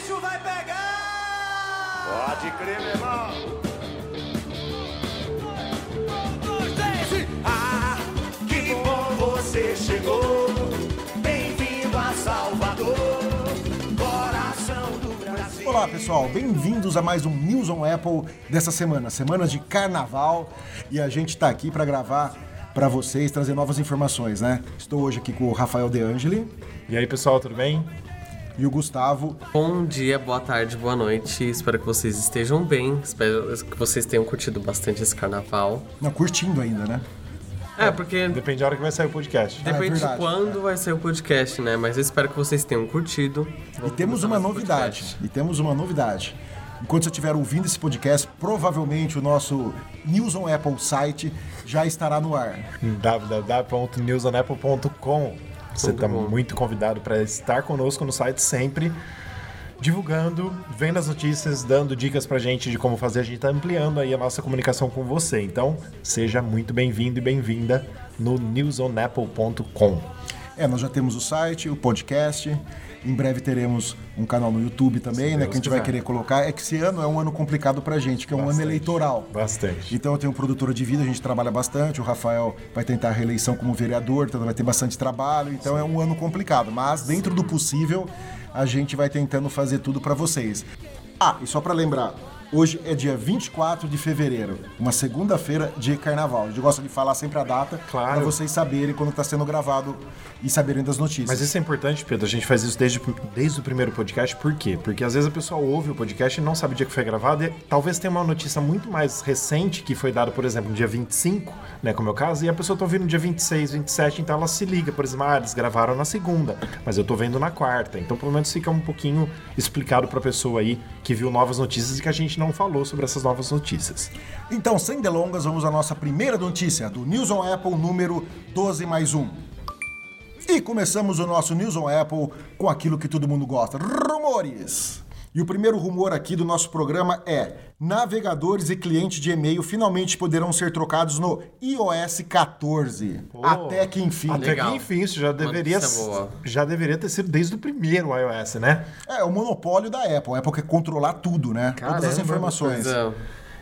bicho vai pegar! Pode crer, meu irmão. Ah, que bom você chegou. Bem-vindo a Salvador, coração do Brasil. Olá pessoal, bem-vindos a mais um News on Apple dessa semana, semana de carnaval, e a gente tá aqui para gravar para vocês, trazer novas informações, né? Estou hoje aqui com o Rafael De Angeli E aí, pessoal, tudo bem? E o Gustavo. Bom dia, boa tarde, boa noite. Espero que vocês estejam bem. Espero que vocês tenham curtido bastante esse carnaval. Não, curtindo ainda, né? É, porque Depende da hora que vai sair o podcast. depende de verdade. quando vai ser o podcast, né? Mas eu espero que vocês tenham curtido. E Vamos temos começar uma um novidade. E temos uma novidade. Enquanto você estiver ouvindo esse podcast, provavelmente o nosso News on Apple site já estará no ar. www.newsonapple.com Você está muito convidado para estar conosco no site sempre, divulgando, vendo as notícias, dando dicas pra gente de como fazer. A gente está ampliando aí a nossa comunicação com você. Então, seja muito bem-vindo e bem-vinda no newsonapple.com. É, nós já temos o site, o podcast. Em breve teremos um canal no YouTube também, né? Que a gente vai quiser. querer colocar. É que esse ano é um ano complicado pra gente, que é um ano Bastante. eleitoral. Bastante. Então eu tenho um produtora de vida, a gente trabalha bastante. O Rafael vai tentar a reeleição como vereador, então vai ter bastante trabalho. Então é um ano complicado, mas dentro do possível a gente vai tentando fazer tudo pra vocês. Ah, e só pra lembrar, hoje é dia 24 de fevereiro, uma segunda-feira de carnaval. A gente gosta de falar sempre a data Claro. pra vocês saberem quando tá sendo gravado e saberem das notícias. Mas isso é importante, Pedro. A gente faz isso desde, desde o primeiro podcast. Por quê? Porque às vezes a pessoa ouve o podcast e não sabe o dia que foi gravado. E talvez tenha uma notícia muito mais recente que foi dada, por exemplo, no dia 25, né? Como é o caso, e a pessoa tá ouvindo no dia 26, 27, então ela se liga, por exemplo, ah, eles gravaram na segunda, mas eu tô vendo na quarta. Então, pelo menos fica um pouquinho explicado pra pessoa aí que viu novas notícias e que a gente não falou sobre essas novas notícias. Então, sem delongas, vamos à nossa primeira notícia do News on Apple número 12 mais 1. E começamos o nosso News on Apple com aquilo que todo mundo gosta, rumores. E o primeiro rumor aqui do nosso programa é: navegadores e clientes de e-mail finalmente poderão ser trocados no iOS 14. Até que enfim. Até Legal. que enfim, isso já deveria, já deveria ter sido desde o primeiro iOS, né? É, o monopólio da Apple. A Apple quer controlar tudo, né? Todas as Caramba, informações. É.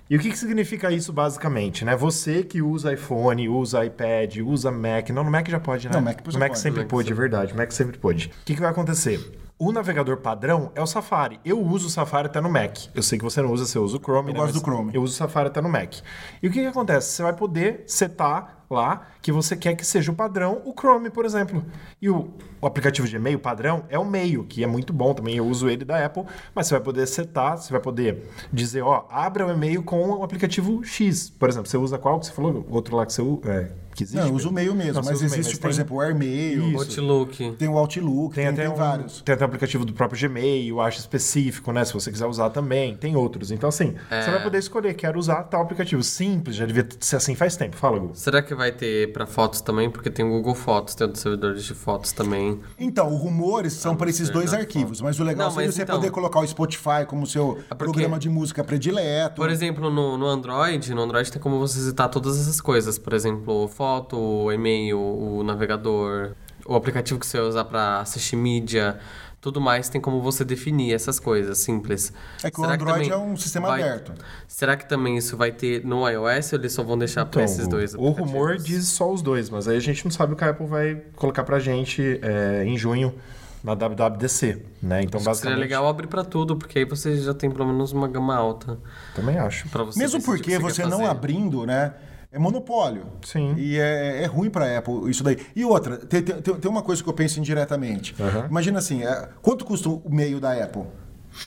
E o que, que significa isso basicamente, né? Você que usa iPhone, usa iPad, usa Mac. Não, no Mac já pode, né? Não, Mac no Mac pode. sempre Mac pôde, é verdade. Mac sempre pôde. O que, que vai acontecer? O navegador padrão é o Safari. Eu uso o Safari até no Mac. Eu sei que você não usa, você usa o Chrome, Eu né? gosto Mas do Chrome. Eu uso o Safari até no Mac. E o que, que acontece? Você vai poder setar lá que você quer que seja o padrão, o Chrome, por exemplo. E o, o aplicativo de e-mail padrão é o Mail, que é muito bom também. Eu uso ele da Apple, mas você vai poder setar, você vai poder dizer, ó, abra o e-mail com o aplicativo X. Por exemplo, você usa qual que você falou? O outro lá que você usa, é, que existe? Não, eu uso o e-mail mesmo, Não, mas o existe, mas por tem- exemplo, o AirMail. Outlook. tem o Outlook, tem, Tem até tem um, vários. Tem até um aplicativo do próprio Gmail, eu acho específico, né? Se você quiser usar também, tem outros. Então, assim, você vai poder escolher, quero usar tal aplicativo. Simples, já devia ser assim faz tempo. Fala, Gu. Será que vai ter pra fotos também? Porque tem o Google Fotos, tem outros servidores de fotos também. Então, os rumores são para esses dois não, arquivos, mas o legal Não, seria mas você então- poder colocar o Spotify como seu porque- programa de música predileto. Por exemplo, no, no Android, no Android tem como você citar todas essas coisas. Por exemplo, foto, e-mail, o navegador, o aplicativo que você vai usar pra assistir mídia, tudo mais tem como você definir essas coisas simples. É que o Será Android também é um sistema vai- aberto. Será que também isso vai ter no iOS ou eles só vão deixar pra esses dois Então, o rumor diz só os dois, mas aí a gente não sabe o que a Apple vai colocar pra gente é, em junho na WWDC, né? Então, Seria basicamente... legal abrir pra tudo, porque aí você já tem pelo menos uma gama alta Também acho. você Mesmo o porque que você quer não abrindo, né? É monopólio. Sim. E é, é ruim para Apple isso daí. E outra, tem, tem, tem uma coisa que eu penso indiretamente. Aham. Imagina assim, é, quanto custa o e-mail da Apple?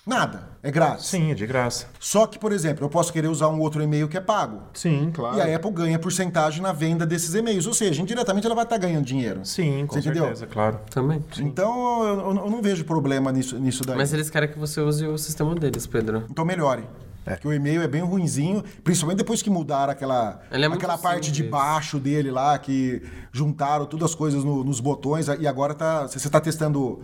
Nada, é grátis. Sim, é de graça. Só que, por exemplo, eu posso querer usar um outro e-mail que é pago. Sim, claro. E a Apple ganha porcentagem na venda desses e-mails. Ou seja, indiretamente ela vai estar ganhando dinheiro. Sim, com Você entendeu? certeza, claro. Também. Então eu, eu não vejo problema nisso, nisso daí. Mas eles querem que você use o sistema deles, Pedro. Então melhore. Porque o e-mail é bem ruinzinho, principalmente depois que mudaram aquela, é aquela parte de baixo dele lá, que juntaram todas as coisas no- nos botões, e agora tá, você está testando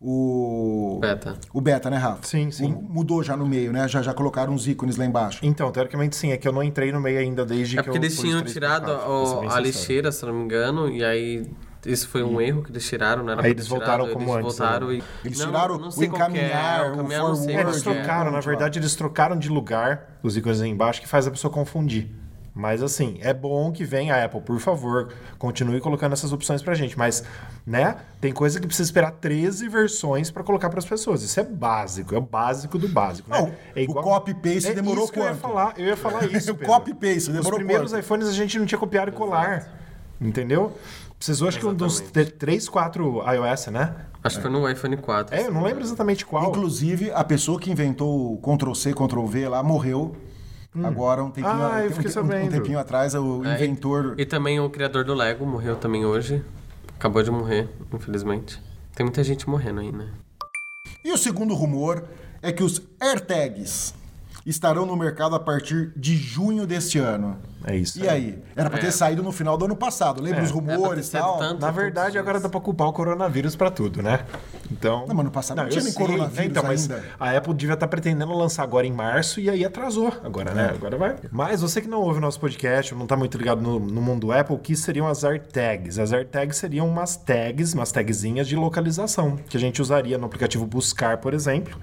o... Beta. O beta, né, Rafa? Sim, sim. O- mudou já no meio, né? Já, já colocaram uns ícones lá embaixo. Então, teoricamente sim, é que eu não entrei no meio ainda desde É que eu porque eles pus tinham 3.4, tirado a sincero. lixeira, se não me engano, e aí Isso foi um erro que eles tiraram, não era Aí eles voltaram tirado, como eles antes, voltaram né? e... Eles Não, tiraram não o é, encaminhar, o caminhar, não sei forward. É, eles é. trocaram, na verdade, eles trocaram de lugar os ícones aí embaixo que faz a pessoa confundir. Mas assim, é bom que venha a Apple, por favor, continue colocando essas opções pra gente. Mas, né, tem coisa que precisa esperar 13 versões pra colocar pras pessoas. Isso é básico, é o básico do básico, né? Não, é o copy-paste é demorou isso que Eu ia quanto? falar, eu ia falar isso. O Pedro. copy-paste demorou Os primeiros quanto? iPhones a gente não tinha copiar e colar. Entendeu? Precisou, acho que um dos 3, 4 iOS, né? Acho que foi no iPhone 4. É, eu não lembro exatamente qual. Inclusive, a pessoa que inventou o Ctrl-C, Ctrl-V lá morreu. Agora, um tempinho, Ah, um fiquei um, um tempinho atrás, o É, e- inventor... E também o criador do Lego morreu também hoje. Acabou de morrer, infelizmente. Tem muita gente morrendo aí, né? E o segundo rumor é que os AirTags estarão no mercado a partir de junho deste ano. É isso. E aí? Era pra ter É. saído no final do ano passado. Lembra É. os pra rumores e tal? tanto. Na verdade, agora dá pra culpar o coronavírus pra tudo, né? Então. Não, mas no passado não eu tinha nem sei. coronavírus então, mas ainda. A Apple devia estar pretendendo lançar agora em março e aí atrasou. Agora, É. né? Agora vai. Mas você que não ouve o nosso podcast, ou não tá muito ligado no, no mundo Apple, o que seriam as AirTags? As AirTags seriam umas tags, umas tagzinhas de localização, que a gente usaria no aplicativo Buscar, por exemplo.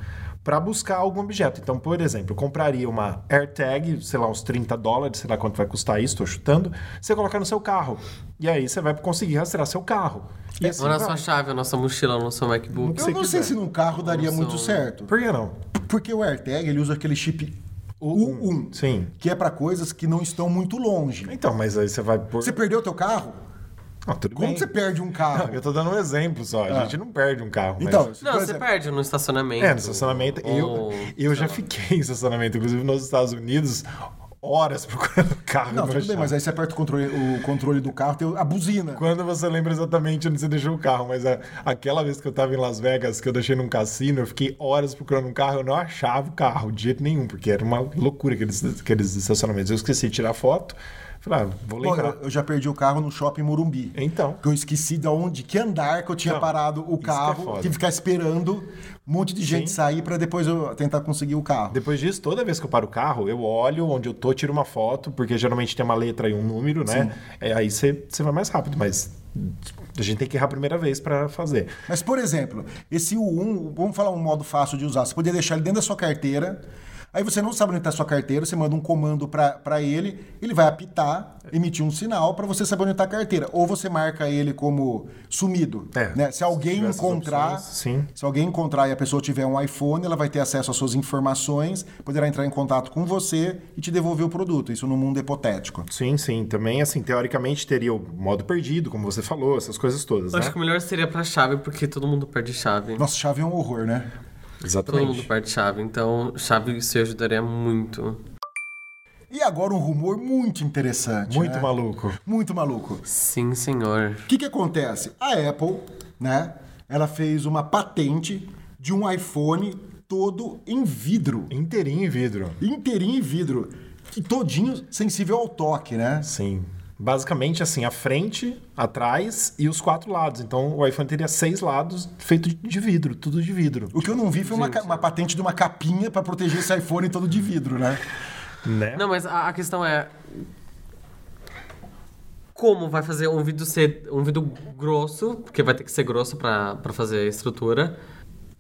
Para buscar algum objeto. Então, por exemplo, eu compraria uma AirTag, sei lá, uns 30 dólares, sei lá quanto vai custar isso, estou chutando. Você colocar no seu carro. E aí você vai conseguir rastrear seu carro. E assim Ou na sua chave, a nossa mochila, no seu MacBook. Eu não sei quiser. se num carro daria muito certo. Por que não? Porque o AirTag, ele usa aquele chip U1. Sim. Que é pra coisas que não estão muito longe. Então, mas aí você vai pôr. Você perdeu teu carro? Ah, tudo Como bem. você perde um carro? Não, eu tô dando um exemplo só. A gente não perde um carro. mas- Então, Não, por você exemplo, perde no estacionamento. É, no estacionamento. Eu, Ou, eu já sei lá. fiquei em estacionamento, inclusive nos Estados Unidos, horas procurando carro. Não, tudo bem, mas aí você aperta o controle, o controle do carro, tem a buzina. Quando você lembra exatamente onde você deixou o carro, mas a- aquela vez que eu tava em Las Vegas, que eu deixei num cassino, eu fiquei horas procurando um carro, eu não achava o carro de jeito nenhum, porque era uma loucura aqueles, aqueles estacionamentos. Eu esqueci de tirar foto, falei, ah, vou Pô, lembrar. eu, eu já perdi o carro no shopping Morumbi. Então. Que eu esqueci de onde, que andar que eu tinha Não, parado o é carro. foda. tive que ficar esperando um monte de gente Sim. sair pra depois eu tentar conseguir o carro. Depois disso, toda vez que eu paro o carro, eu olho onde eu tô, tiro uma foto, porque geralmente tem uma letra e um número, né? É, aí você vai mais rápido, mas a gente tem que errar a primeira vez pra fazer. Mas, por exemplo, esse U1, vamos falar um modo fácil de usar. Você poderia deixar ele dentro da sua carteira. Aí você não sabe onde está a sua carteira, você manda um comando para ele, ele vai apitar, emitir um sinal para você saber onde está a carteira. Ou você marca ele como sumido. É, né? Se alguém se encontrar, opções, sim. se alguém encontrar e a pessoa tiver um iPhone, ela vai ter acesso às suas informações, poderá entrar em contato com você e te devolver o produto. Isso no mundo hipotético. Sim, sim. Também, assim, teoricamente teria o modo perdido, como você falou, essas coisas todas, Eu né? Acho que o melhor seria pra chave, porque todo mundo perde chave. Nossa, chave é um horror, né? Todo Exatamente. mundo perde chave. Então, chave se ajudaria muito. E agora um rumor muito interessante. Muito né? maluco. Muito maluco. Sim, senhor. O que, que acontece? A Apple, né? Ela fez uma patente de um iPhone todo em vidro. Inteirinho em vidro. Inteirinho em vidro. E todinho sensível ao toque, né? Sim. Basicamente, assim, a frente, atrás e os quatro lados. Então, o iPhone teria seis lados feito de vidro, tudo de vidro. O que eu não vi foi uma, uma patente de uma capinha pra proteger esse iPhone todo de vidro, né? Né? Não, mas a, a questão é. Como vai fazer um vidro ser um vidro grosso, porque vai ter que ser grosso pra fazer a estrutura,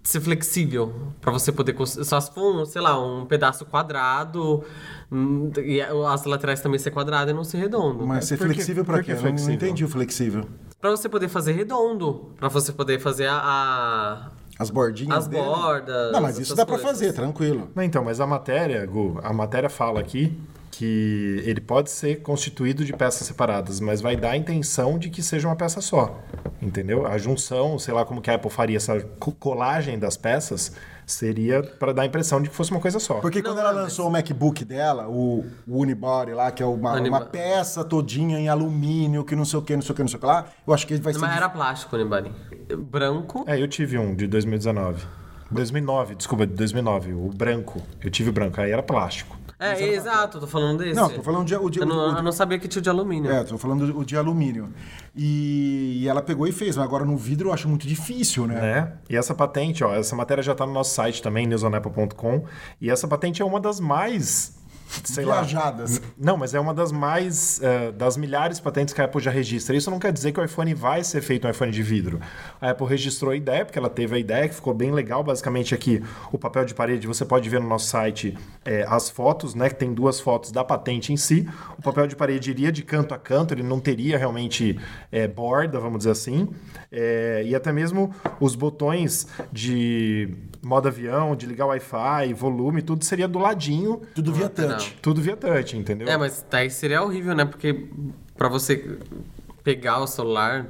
ser flexível, pra você poder. Só se for, um, sei lá, um pedaço quadrado, hum, e as laterais também ser quadrado e não ser redondo. Mas ser flexível que quê? Eu não- flexível? entendi o flexível. Pra você poder fazer redondo, pra você poder fazer a. a- As bordinhas As dele? bordas, Não, mas isso dá pra coisas. fazer, tranquilo. Não, então, mas a matéria, Gu, a matéria fala aqui que ele pode ser constituído de peças separadas, mas vai dar a intenção de que seja uma peça só. Entendeu? A junção, sei lá como que a Apple faria essa co- colagem das peças, seria para dar a impressão de que fosse uma coisa só. Porque Não, quando ela mas- lançou o MacBook dela, o, o Unibody lá, que é uma, uma peça todinha em alumínio, que não sei o que, não sei o que, não sei o que lá, eu acho que ele vai ser. Mas dif- era plástico, Nibali. Branco. É, eu tive um de 2019. 2009, desculpa, de 2009, o branco. Eu tive o branco, aí era plástico. É, exato, tô falando desse. Não, tô falando de- o de- eu, não, o- eu não sabia que tinha o de alumínio. É, tô falando o de alumínio. E, e ela pegou e fez, mas agora no vidro eu acho muito difícil, né? né? E essa patente, ó, essa matéria já está no nosso site também, newsonapple.com, e essa patente é uma das mais sei lá. Viajadas. Não, mas é uma das mais. eh, das milhares de patentes que a Apple já registra. Isso não quer dizer que o iPhone vai ser feito um iPhone de vidro. A Apple registrou a ideia, porque ela teve a ideia, que ficou bem legal. Basicamente, aqui, o papel de parede, você pode ver no nosso site eh, as fotos, né? Que tem duas fotos da patente em si. O papel de parede iria de canto a canto, ele não teria realmente eh, borda, vamos dizer assim. Eh, e até mesmo os botões de modo avião, de ligar o Wi-Fi, volume, tudo seria do ladinho. Tudo via não. touch. Tudo via touch, entendeu? É, mas daí seria horrível, né? Porque pra você pegar o celular.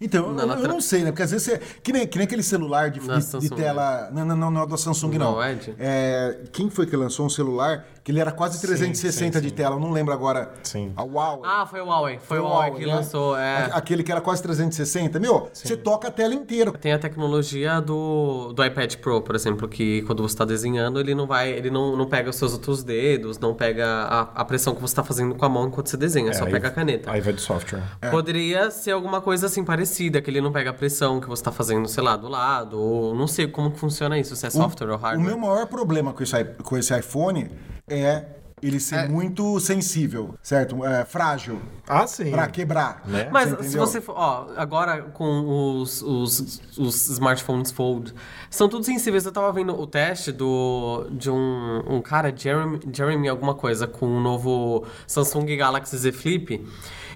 Então, Na eu, eu não sei, né? Porque às vezes você. Que nem, que nem aquele celular de, de- de tela. Não, não, não, não é da Samsung, não. Não, Edge? É, quem foi que lançou um celular que ele era quase 360 sim, de sim. tela? Eu não lembro agora. Sim. A Huawei. Ah, foi o Huawei. Foi, o Huawei que né? lançou. É. Aquele que era quase 360. Meu, você toca a tela inteira. Tem a tecnologia do, do iPad Pro, por exemplo, que quando você está desenhando, ele não vai, ele não, não pega os seus outros dedos, não pega a, a pressão que você está fazendo com a mão enquanto você desenha, só aí- pega a caneta. Aí vai do software. Poderia ser alguma coisa assim parecida, que ele não pega a pressão que você está fazendo, sei lá, do lado, ou não sei como funciona isso, se é software ou O hardware. meu maior problema com esse, com esse iPhone é ele ser muito sensível, certo? É, frágil. Ah, sim. Pra quebrar. Né? Mas se entendeu? você for, ó, agora com os, os, os smartphones Fold, são todos sensíveis. Eu tava vendo o teste do, de um, um cara, Jeremy, Jeremy alguma coisa, com o novo Samsung Galaxy Z Flip.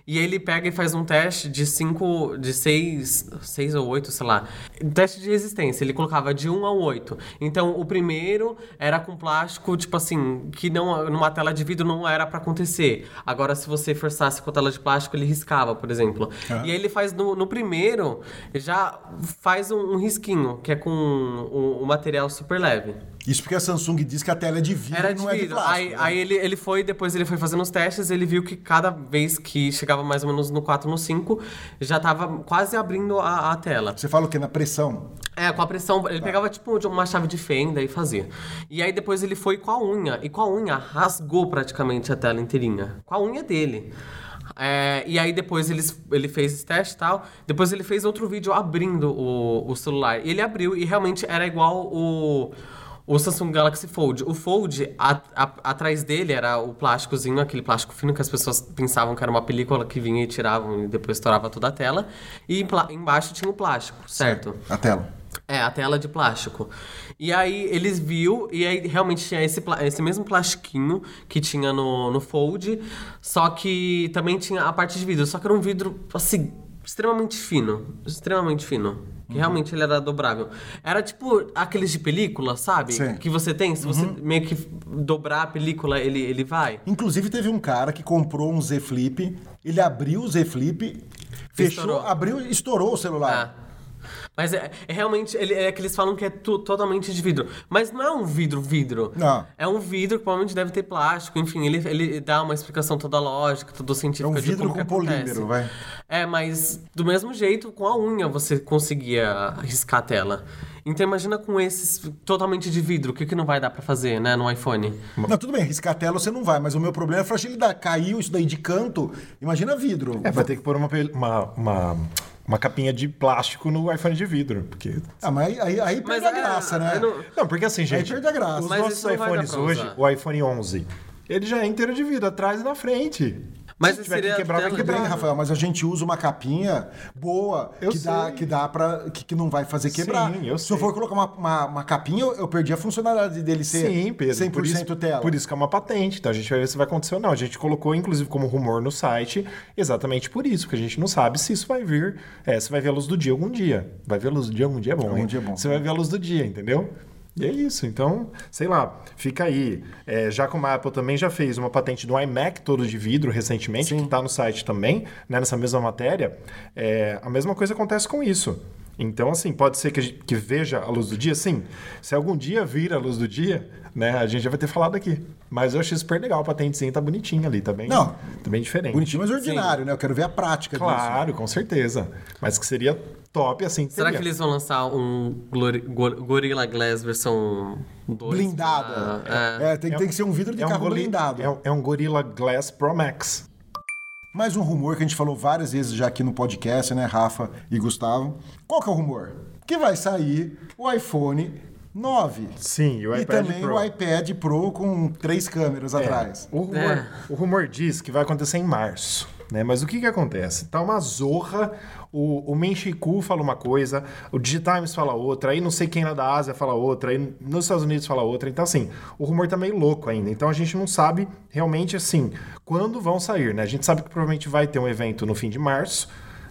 E ele pega e faz um teste de 5, de 6, 6 ou 8, sei lá. Teste de resistência, ele colocava de 1 ao 8. Então, o primeiro era com plástico, tipo assim, que não, numa tela de vidro não era pra acontecer. Agora, se você forçasse com a tela de plástico, ele riscava, por exemplo. E aí ele faz no, no primeiro, já faz um, um risquinho, que é com o, o material super leve. Isso porque a Samsung diz que a tela é de vidro Era de não é de vidro. plástico. aí né? aí ele, ele foi, depois ele foi fazendo os testes, ele viu que cada vez que chegava mais ou menos no 4, no 5, já tava quase abrindo a, a tela. Você fala o quê? Na pressão? É, com a pressão, ele pegava tipo uma chave de fenda e fazia. E aí depois ele foi com a unha, e com a unha rasgou praticamente a tela inteirinha. Com a unha dele. É, e aí depois eles, ele fez esse teste e tal. Depois ele fez outro vídeo abrindo o, o celular. E ele abriu e realmente era igual o, o Samsung Galaxy Fold. O Fold, a- a- atrás dele era o plásticozinho, aquele plástico fino que as pessoas pensavam que era uma película que vinha e tiravam e depois estourava toda a tela. E embaixo tinha o plástico, certo? A tela. É, a tela de plástico. E aí eles viu, e aí realmente tinha esse, esse mesmo plastiquinho que tinha no, no Fold, só que também tinha a parte de vidro, só que era um vidro, assim, extremamente fino. Extremamente fino. Que Uhum. realmente ele era dobrável. Era tipo aqueles de película, sabe? Sim. Que você tem, se você meio que dobrar a película, ele, ele vai. Inclusive, teve um cara que comprou um Z Flip, ele abriu o Z Flip, fechou, Estourou. abriu e estourou o celular. É. Mas é, é realmente, ele, é que eles falam que é tu- totalmente de vidro. Mas não é um vidro, vidro. Não. É um vidro que provavelmente deve ter plástico. Enfim, ele, ele dá uma explicação toda lógica, toda científica. É um de vidro com polímero, vai. É, mas do mesmo jeito, com a unha você conseguia riscar a tela. Então imagina com esses totalmente de vidro, o que, que não vai dar pra fazer, né, no iPhone? Não, tudo bem, riscar a tela você não vai, mas o meu problema é a fragilidade. Caiu isso daí de canto, imagina vidro. É, vai ter que pôr uma, uma, uma, uma capinha de plástico no iPhone de vidro. Porque... Ah, mas aí, aí Mas perde a é, graça, né? eu não- Não, porque assim, gente, perde a graça. os Mas nossos iPhones hoje, usar. o iPhone 11, ele já é inteiro de vidro, atrás e na frente. Mas Se tiver que quebrar, vai quebrar. Rafael, mas a gente usa uma capinha boa Eu que dá, que dá pra. Que, que não vai fazer quebrar. Sim, eu Se eu for colocar uma, uma, uma capinha, eu, eu perdi a funcionalidade dele ser Sim, Pedro. 100% por isso, tela. Por isso que é uma patente. Então a gente vai ver se vai acontecer ou não. A gente colocou, inclusive, como rumor no site, exatamente por isso, porque a gente não sabe se isso vai vir, é, se vai ver a luz do dia algum dia. Vai ver a luz do dia algum dia é bom, Algum hein? dia é bom. Você vai ver a luz do dia, entendeu? E é isso. Então, sei lá, fica aí. É, já como a Apple também já fez uma patente do iMac todo de vidro recentemente, que está no site também, né, nessa mesma matéria, é, a mesma coisa acontece com isso. Então, assim, pode ser que, gente- que veja a luz do dia, sim. Se algum dia vir a luz do dia, né, a gente já vai ter falado aqui. Mas eu achei super legal, a patentezinha tá bonitinha ali, tá bem, Não. tá bem diferente. Bonitinho, mas ordinário, né? Eu quero ver a prática disso. Claro, com certeza. Mas que seria top, assim. Será que eles vão lançar um Glori- Gor- Gorilla Glass versão 2? Blindada. Ah, É, tem, tem que ser um vidro de é um carro blindado. É um, é um Gorilla Glass Pro Max. Mais um rumor que a gente falou várias vezes já aqui no podcast, né, Rafa e Gustavo? Qual que é o rumor? Que vai sair o iPhone 9. Sim, e o E iPad também Pro. o iPad Pro com três câmeras É, atrás. O rumor, É. o rumor diz que vai acontecer em março. Né? Mas o que, que acontece? Tá uma zorra, o, o Menchiku fala uma coisa, o Digitimes fala outra, aí não sei quem lá da Ásia fala outra, aí nos Estados Unidos fala outra. Então, assim, o rumor tá meio louco ainda. Então a gente não sabe realmente, assim, quando vão sair, né? A gente sabe que provavelmente vai ter um evento no fim de março,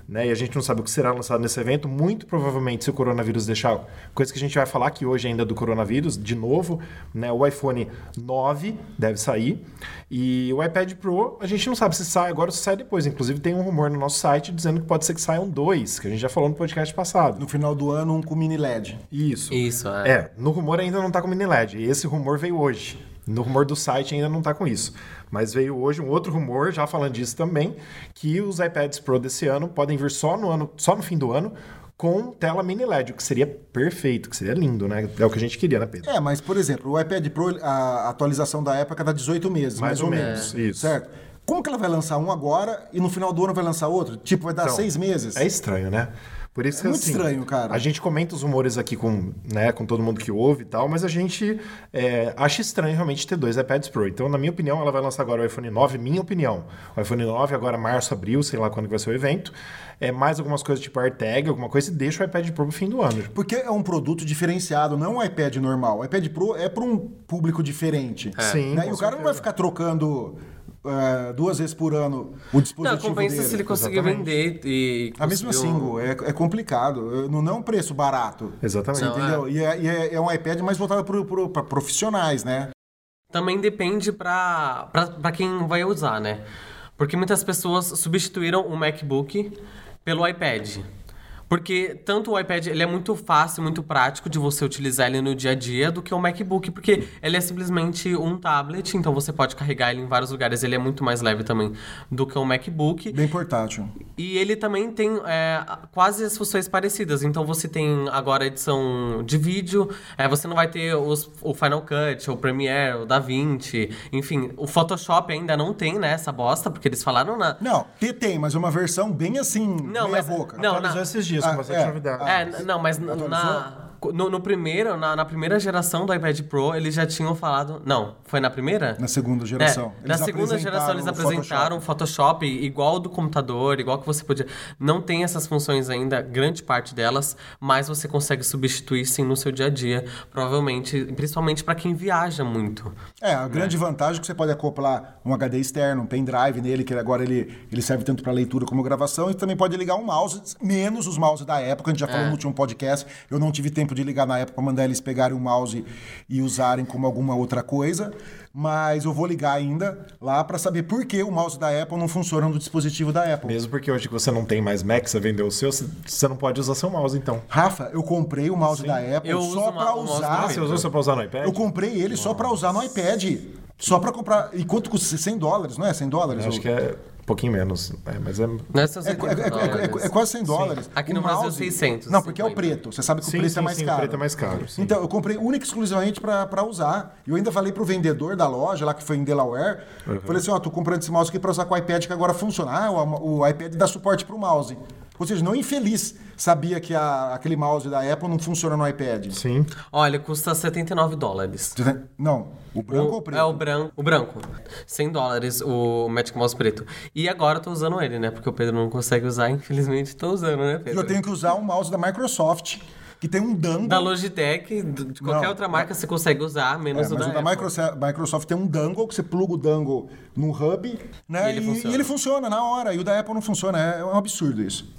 né? E a gente não sabe o que será lançado nesse evento. Muito provavelmente, se o coronavírus deixar, coisa que a gente vai falar aqui hoje ainda do coronavírus, de novo, né? O iPhone 9 deve sair e o iPad Pro a gente não sabe se sai agora ou se sai depois. Inclusive tem um rumor no nosso site dizendo que pode ser que saiam dois, que a gente já falou no podcast passado. No final do ano, um com mini LED. Isso. Isso, é. É, no rumor ainda não tá com mini LED. Esse rumor veio hoje. No rumor do site ainda não tá com isso. Mas veio hoje um outro rumor, já falando disso também, que os iPads Pro desse ano podem vir só no, ano, só no fim do ano com tela mini LED, o que seria perfeito, que seria lindo, né? É o que a gente queria, né, Pedro? É, mas, por exemplo, o iPad Pro, a atualização da época dá 18 meses, mais, Mais ou menos, isso. Certo? Como que ela vai lançar um agora e no final do ano vai lançar outro? Tipo, vai dar Então, seis meses? É estranho, né? Por isso É que, muito assim, estranho, cara. A gente comenta os rumores aqui com, né, com todo mundo que ouve e tal, mas a gente é, acha estranho realmente ter dois iPads Pro. Então, na minha opinião, ela vai lançar agora o iPhone 9, minha opinião. O iPhone 9 agora março, abril, sei lá quando que vai ser o evento. É mais algumas coisas tipo AirTag, alguma coisa, e deixa o iPad Pro pro fim do ano. Porque é um produto diferenciado, não é um iPad normal. O iPad Pro é para um público diferente. Sim, né? E o cara não vai certeza. ficar trocando é, duas vezes por ano o dispositivo Não, compensa dele. se ele conseguir exatamente. vender e. A mesma single, é, é complicado. Não é um preço barato. Exatamente. Não, Entendeu? E, é, e é- é um iPad mais voltado para profissionais, né? Também depende pra quem vai usar, né? Porque muitas pessoas substituíram o MacBook pelo iPad. Porque tanto o iPad ele é muito fácil, muito prático de você utilizar ele no dia a dia do que o MacBook, porque ele é simplesmente um tablet, então você pode carregar ele em vários lugares. Ele é muito mais leve também do que o MacBook. Bem portátil. E ele também tem é, quase as funções parecidas. Então você tem agora a edição de vídeo, é, você não vai ter os- o Final Cut, o Premiere, o DaVinci, enfim, o Photoshop ainda não tem, né, essa bosta, porque eles falaram na. Não, tem, tem, mas é uma versão bem assim, Não, mas- boca. não, na- esses dias Ah, com bastante é. novidade. É, não, mas na, no, no primeiro, na, na primeira geração do iPad Pro, eles já tinham falado. Não, foi na primeira? Na segunda geração. É, na segunda geração eles apresentaram o Photoshop igual do computador, igual que você podia. Não tem essas funções ainda, grande parte delas, mas você consegue substituir sim no seu dia a dia, provavelmente, principalmente para quem viaja muito. É, a grande vantagem é que você pode acoplar um HD externo, um pendrive nele, que agora ele, ele serve tanto para leitura como gravação, e também pode ligar um mouse, menos os mouse da época, a gente já falou no último podcast, eu não tive tempo de ligar na época para mandar eles pegarem o mouse e usarem como alguma outra coisa, mas eu vou ligar ainda lá para saber por que o mouse da Apple não funciona no dispositivo da Apple. Mesmo porque hoje que você não tem mais Mac, você vendeu o seu, você- você não pode usar seu mouse, então. Rafa, eu comprei o mouse da Apple Eu só para usar. Ah, você usou só pra usar no iPad? Eu comprei ele só para usar no iPad. Só para comprar. E quanto custa? 100 dólares, não é? 100 dólares? Eu acho o- que é um pouquinho menos. É, mas é. Não é, É, é- 80 é- é- dólares. é- é quase 100 dólares. Aqui O no Brasil, mouse- 600, Não, porque é o 50. preto. Você sabe que Sim, o preto sim, é mais sim, caro. o preto é mais caro. sim. Então, eu comprei única e exclusivamente para usar. E eu ainda falei pro vendedor da loja, lá que foi em Delaware, falei assim, ó, tô comprando esse mouse aqui para usar com o iPad que agora funciona. Ah, o, o iPad dá suporte pro mouse. Ou seja, não infeliz sabia que a- aquele mouse da Apple não funciona no iPad. Sim. Olha, custa 79 dólares. Não, o branco ou o preto? É o branco. O branco. 100 dólares o Magic Mouse preto. E agora eu tô usando ele, né? Porque o Pedro não consegue usar, infelizmente tô usando, né, E Pedro? eu tenho que usar um mouse da Microsoft, que tem um dangle. Da Logitech, de qualquer Não. outra marca você consegue usar, É, menos mas o o da, da Apple. Microsoft, Microsoft tem um dangle, que você pluga o dangle num hub, né? E ele funciona. e ele funciona na hora. E o da Apple não funciona. É, é um absurdo isso.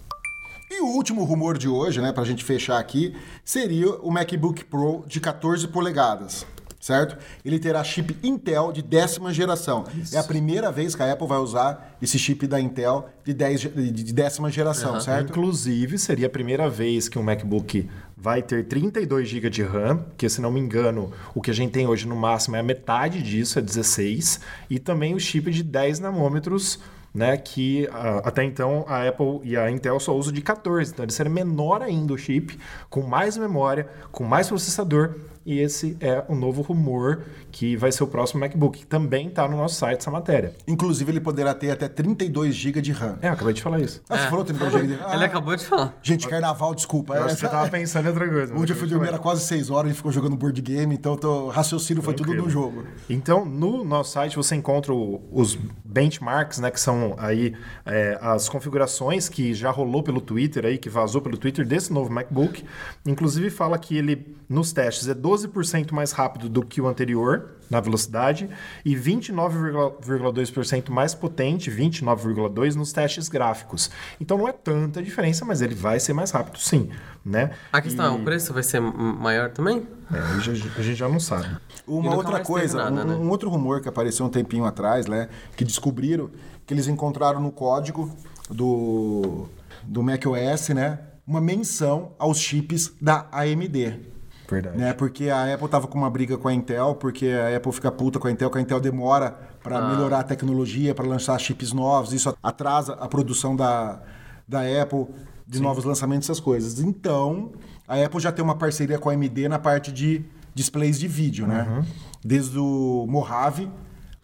E o último rumor de hoje, né, pra gente fechar aqui, seria o MacBook Pro de 14 polegadas. Certo? Ele terá chip Intel de décima geração. É a primeira vez que a Apple vai usar esse chip da Intel de, 10, ge- de décima geração, certo? Inclusive, seria a primeira vez que um MacBook vai ter 32 GB de RAM, que se não me engano, o que a gente tem hoje no máximo é a metade disso, é 16, e também o chip de 10 nanômetros né? Que ah, até então a Apple e a Intel só usam de 14. Então ele seria menor ainda o chip, com mais memória, com mais processador. E esse é o novo rumor que vai ser o próximo MacBook, que também está no nosso site essa matéria. Inclusive, ele poderá ter até 32 GB de RAM. É, eu acabei de falar isso. Ah, você falou 32 GB de RAM? Ele Ah, acabou de falar. Gente, carnaval, desculpa. Eu acho É, que você tava pensando em outra coisa. mas Onde eu fui dormir era quase 6 horas, ele ficou jogando board game, então o raciocínio foi tudo no jogo. Então, no nosso site você encontra o- os benchmarks, né, que são aí é, as configurações que já rolou pelo Twitter aí, que vazou pelo Twitter desse novo MacBook. Inclusive fala que ele nos testes é 12% mais rápido do que o anterior na velocidade e 29,2% mais potente, 29,2 nos testes gráficos. Então não é tanta diferença, mas ele vai ser mais rápido, sim, né? A questão é, E- o preço vai ser maior também? é, a gente já não sabe. Uma outra coisa, nada, um, né? um outro rumor que apareceu um tempinho atrás, né? Que descobriram que eles encontraram no código do, do macOS, né? Uma menção aos chips da AMD. Verdade. Né? Porque a Apple tava com uma briga com a Intel, porque a Apple fica puta com a Intel, que a Intel demora para Ah. melhorar a tecnologia, para lançar chips novos, isso atrasa a produção da, da Apple de novos lançamentos, essas coisas. Então, a Apple já tem uma parceria com a AMD na parte de displays de vídeo, né? Uhum. Desde o Mojave,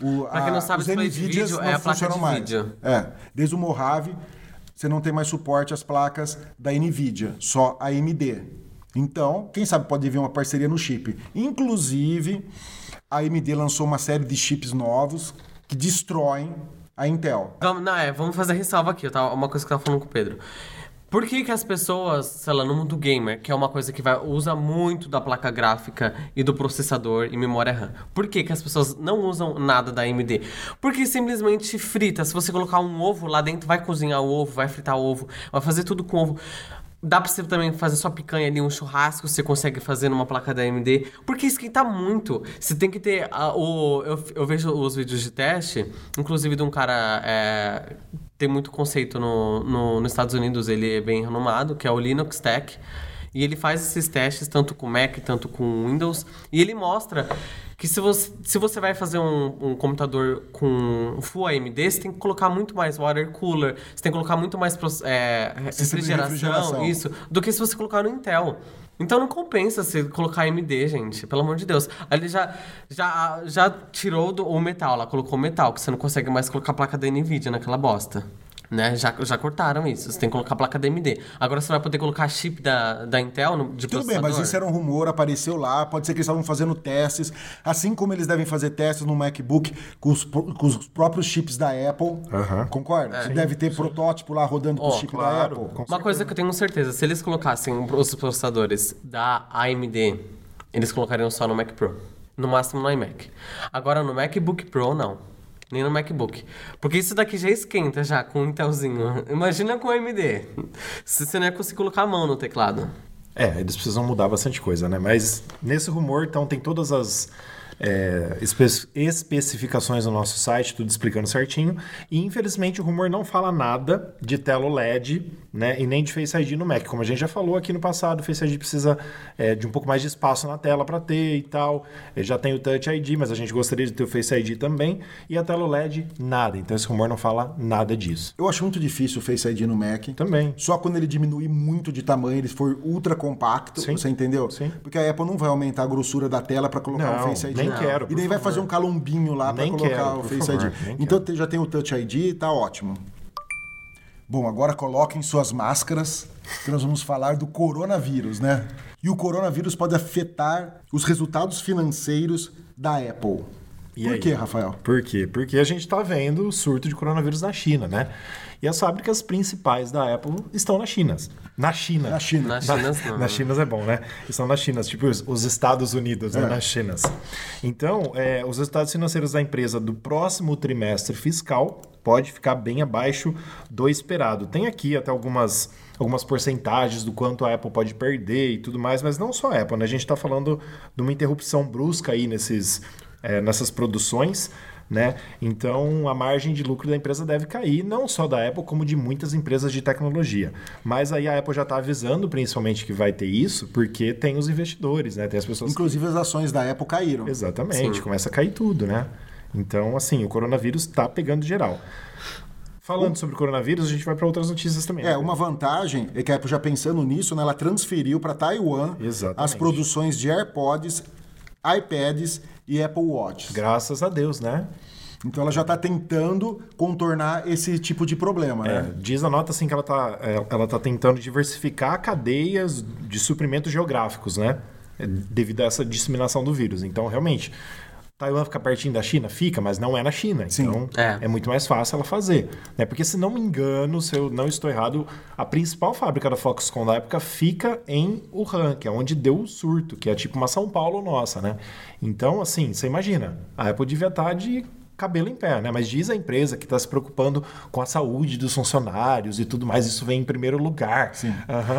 o, Pra quem não sabe, os display de NVIDIAs vídeo não é a placa funcionam de mais. vídeo. É, desde o Mojave, você não tem mais suporte às placas da NVIDIA, só a AMD. Então, quem sabe pode vir uma parceria no chip. Inclusive, a AMD lançou uma série de chips novos que destroem a Intel. Vamos, não, é, vamos fazer ressalva aqui. Tava, uma coisa que eu tava falando com o Pedro. Por que, que as pessoas, sei lá, no mundo gamer, que é uma coisa que vai, usa muito da placa gráfica e do processador e memória RAM, por que, que as pessoas não usam nada da AMD? Porque simplesmente frita. Se você colocar um ovo lá dentro, vai cozinhar o ovo, vai fritar o ovo, vai fazer tudo com ovo. Dá pra você também fazer sua picanha ali, um churrasco, você consegue fazer numa placa da AMD. Porque esquenta muito. Você tem que ter. a- o, eu, eu vejo os vídeos de teste, inclusive de um cara. é, tem muito conceito no, no, nos Estados Unidos, ele é bem renomado, que é o Linux Tech. E ele faz esses testes tanto com Mac, tanto com Windows. E ele mostra que se você, se você vai fazer um, um computador com Full AMD, você tem que colocar muito mais water cooler, você tem que colocar muito mais é, refrigeração, refrigeração. isso, do que se você colocar no Intel. Então não compensa você colocar AMD, gente, pelo amor de Deus. Aí Ele já, já, já tirou do, o metal lá, colocou o metal, que você não consegue mais colocar a placa da NVIDIA naquela bosta. Né? Já, já cortaram isso, você tem que colocar a placa da AMD. Agora você vai poder colocar chip da, da Intel no, de Tudo bem, mas isso era um rumor, apareceu lá, pode ser que eles estavam fazendo testes, assim como eles devem fazer testes no MacBook com os, com os próprios chips da Apple. Concorda? Você deve ter protótipo lá rodando com Ó, o chip claro. da Apple. Com Uma coisa que eu tenho certeza, se eles colocassem os processadores da AMD, eles colocariam só no Mac Pro. No máximo no iMac. Agora no MacBook Pro, não. Nem no MacBook. Porque isso daqui já esquenta já com um Intelzinho. Imagina com AMD. Se você não ia conseguir colocar a mão no teclado. É, eles precisam mudar bastante coisa, né? Mas nesse rumor, então, tem todas as é, espe- especificações no nosso site, tudo explicando certinho. E infelizmente o rumor não fala nada de tela OLED, né? E nem de Face ID no Mac. Como a gente já falou aqui no passado, o Face ID precisa é, de um pouco mais de espaço na tela para ter e tal. Ele já tem o Touch ID, mas a gente gostaria de ter o Face ID também. E a tela OLED, nada. Então esse rumor não fala nada disso. Eu acho muito difícil o Face ID no Mac. Também. Só quando ele diminuir muito de tamanho, ele for ultra compacto, Sim. você entendeu? Sim. Porque a Apple não vai aumentar a grossura da tela para colocar Não, o Face ID. nem Não. quero, E daí vai fazer um calombinho lá para colocar quero, o Face favor, ID. Então te- já tem o Touch ID, tá ótimo. Bom, agora coloquem suas máscaras, que nós vamos falar do coronavírus, né? E o coronavírus pode afetar os resultados financeiros da Apple. E Por aí? quê, Rafael? Por quê? Porque a gente está vendo o surto de coronavírus na China, né? E as fábricas principais da Apple estão na China. Na China. Na China. Na China, não. Na China é bom, né? Estão na China, tipo os, os Estados Unidos, né? É. Na China. Então, é, os resultados financeiros da empresa do próximo trimestre fiscal pode ficar bem abaixo do esperado. Tem aqui até algumas, algumas porcentagens do quanto a Apple pode perder e tudo mais, mas não só a Apple, né? A gente está falando de uma interrupção brusca aí nesses, é, nessas produções. Né? Então a margem de lucro da empresa deve cair, não só da Apple, como de muitas empresas de tecnologia. Mas aí a Apple já está avisando, principalmente, que vai ter isso, porque tem os investidores, né? Tem as pessoas. Inclusive as ações da Apple caíram. Exatamente, começa a cair tudo, né? Então, assim, o coronavírus está pegando geral. Falando sobre coronavírus, a gente vai para outras notícias também. É, né? uma vantagem é que a Apple já pensando nisso, né, ela transferiu para Taiwan Exatamente. as produções de AirPods, iPads e Apple Watches. Graças a Deus, né? Então ela já está tentando contornar esse tipo de problema, É, né? diz a nota assim que ela está ela tá tentando diversificar cadeias de suprimentos geográficos, né? É, Devido a essa disseminação do vírus. Então, realmente, Taiwan fica pertinho da China? Fica, mas não é na China. Sim. Então, É. é. muito mais fácil ela fazer. Né? Porque, se não me engano, se eu não estou errado, a principal fábrica da Foxconn da época fica em Wuhan, que é onde deu o surto, que é tipo uma São Paulo nossa, né? Então, assim, você imagina, a Apple devia estar de cabelo em pé, né? Mas diz a empresa que está se preocupando com a saúde dos funcionários e tudo mais, isso vem em primeiro lugar. Sim.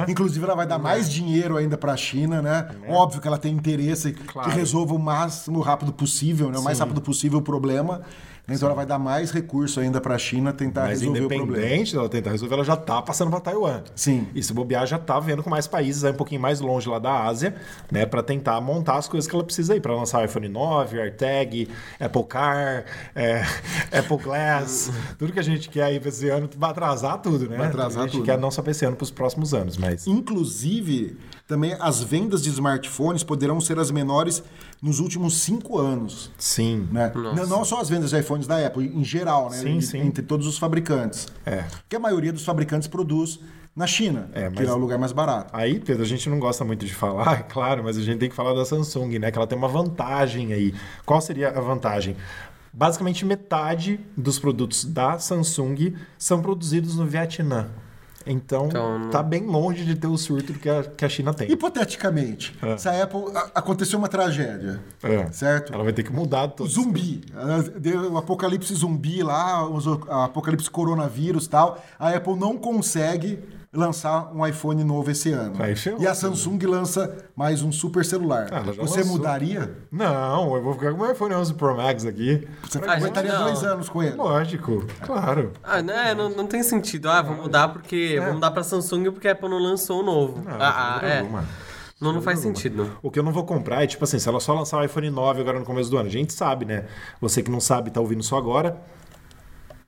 Inclusive, ela vai dar mais dinheiro ainda para a China, né? Óbvio que ela tem interesse Claro. que resolva o máximo rápido possível, né? O mais rápido possível o problema. Então ela vai dar mais recurso ainda para a China tentar Mas resolver o problema. independente dela tentar resolver, ela já tá passando para Taiwan. Sim. E se bobear, já tá vendo com mais países aí um pouquinho mais longe lá da Ásia, né? Para tentar montar as coisas que ela precisa aí, para lançar o iPhone 9, AirTag, Apple Car, é, Apple Glass, tudo que a gente quer aí pra esse ano, vai atrasar tudo, né? Vai atrasar a gente tudo. quer não só pra esse ano, pros próximos anos, mas... Inclusive, também as vendas de smartphones poderão ser as menores nos últimos cinco anos. Sim. Né? Não, não só as vendas de iPhones da Apple, em geral, né? Sim, sim. Entre todos os fabricantes. É. Porque a maioria dos fabricantes produz na China, É, que é o lugar mais barato. Aí, Pedro, a gente não gosta muito de falar, é claro, mas a gente tem que falar da Samsung, né? Que ela tem uma vantagem aí. Qual seria a vantagem? Basicamente, metade dos produtos da Samsung são produzidos no Vietnã. Então, Então, tá bem longe de ter o surto que a, que a China tem. Hipoteticamente, se a Apple a- aconteceu uma tragédia, É. certo? Ela vai ter que mudar tudo. Zumbi, o apocalipse zumbi lá, os- o apocalipse coronavírus e tal. A Apple não consegue lançar um iPhone novo esse ano. E a né? Samsung lança mais um super celular. Ah, Você lançou. mudaria? Não, eu vou ficar com o meu iPhone 11 Pro Max aqui. Você Ah, aguentaria não. dois anos com ele. Lógico, claro. Ah, né? Não, não tem sentido. Ah, vou mudar porque. Vou mudar pra Samsung porque a Apple não lançou o novo. Não, ah, ah, sem é. alguma. Não, não faz sentido. O que eu não vou comprar é, tipo assim, se ela só lançar o iPhone 9 agora no começo do ano, a gente sabe, né? Você que não sabe, tá ouvindo só agora.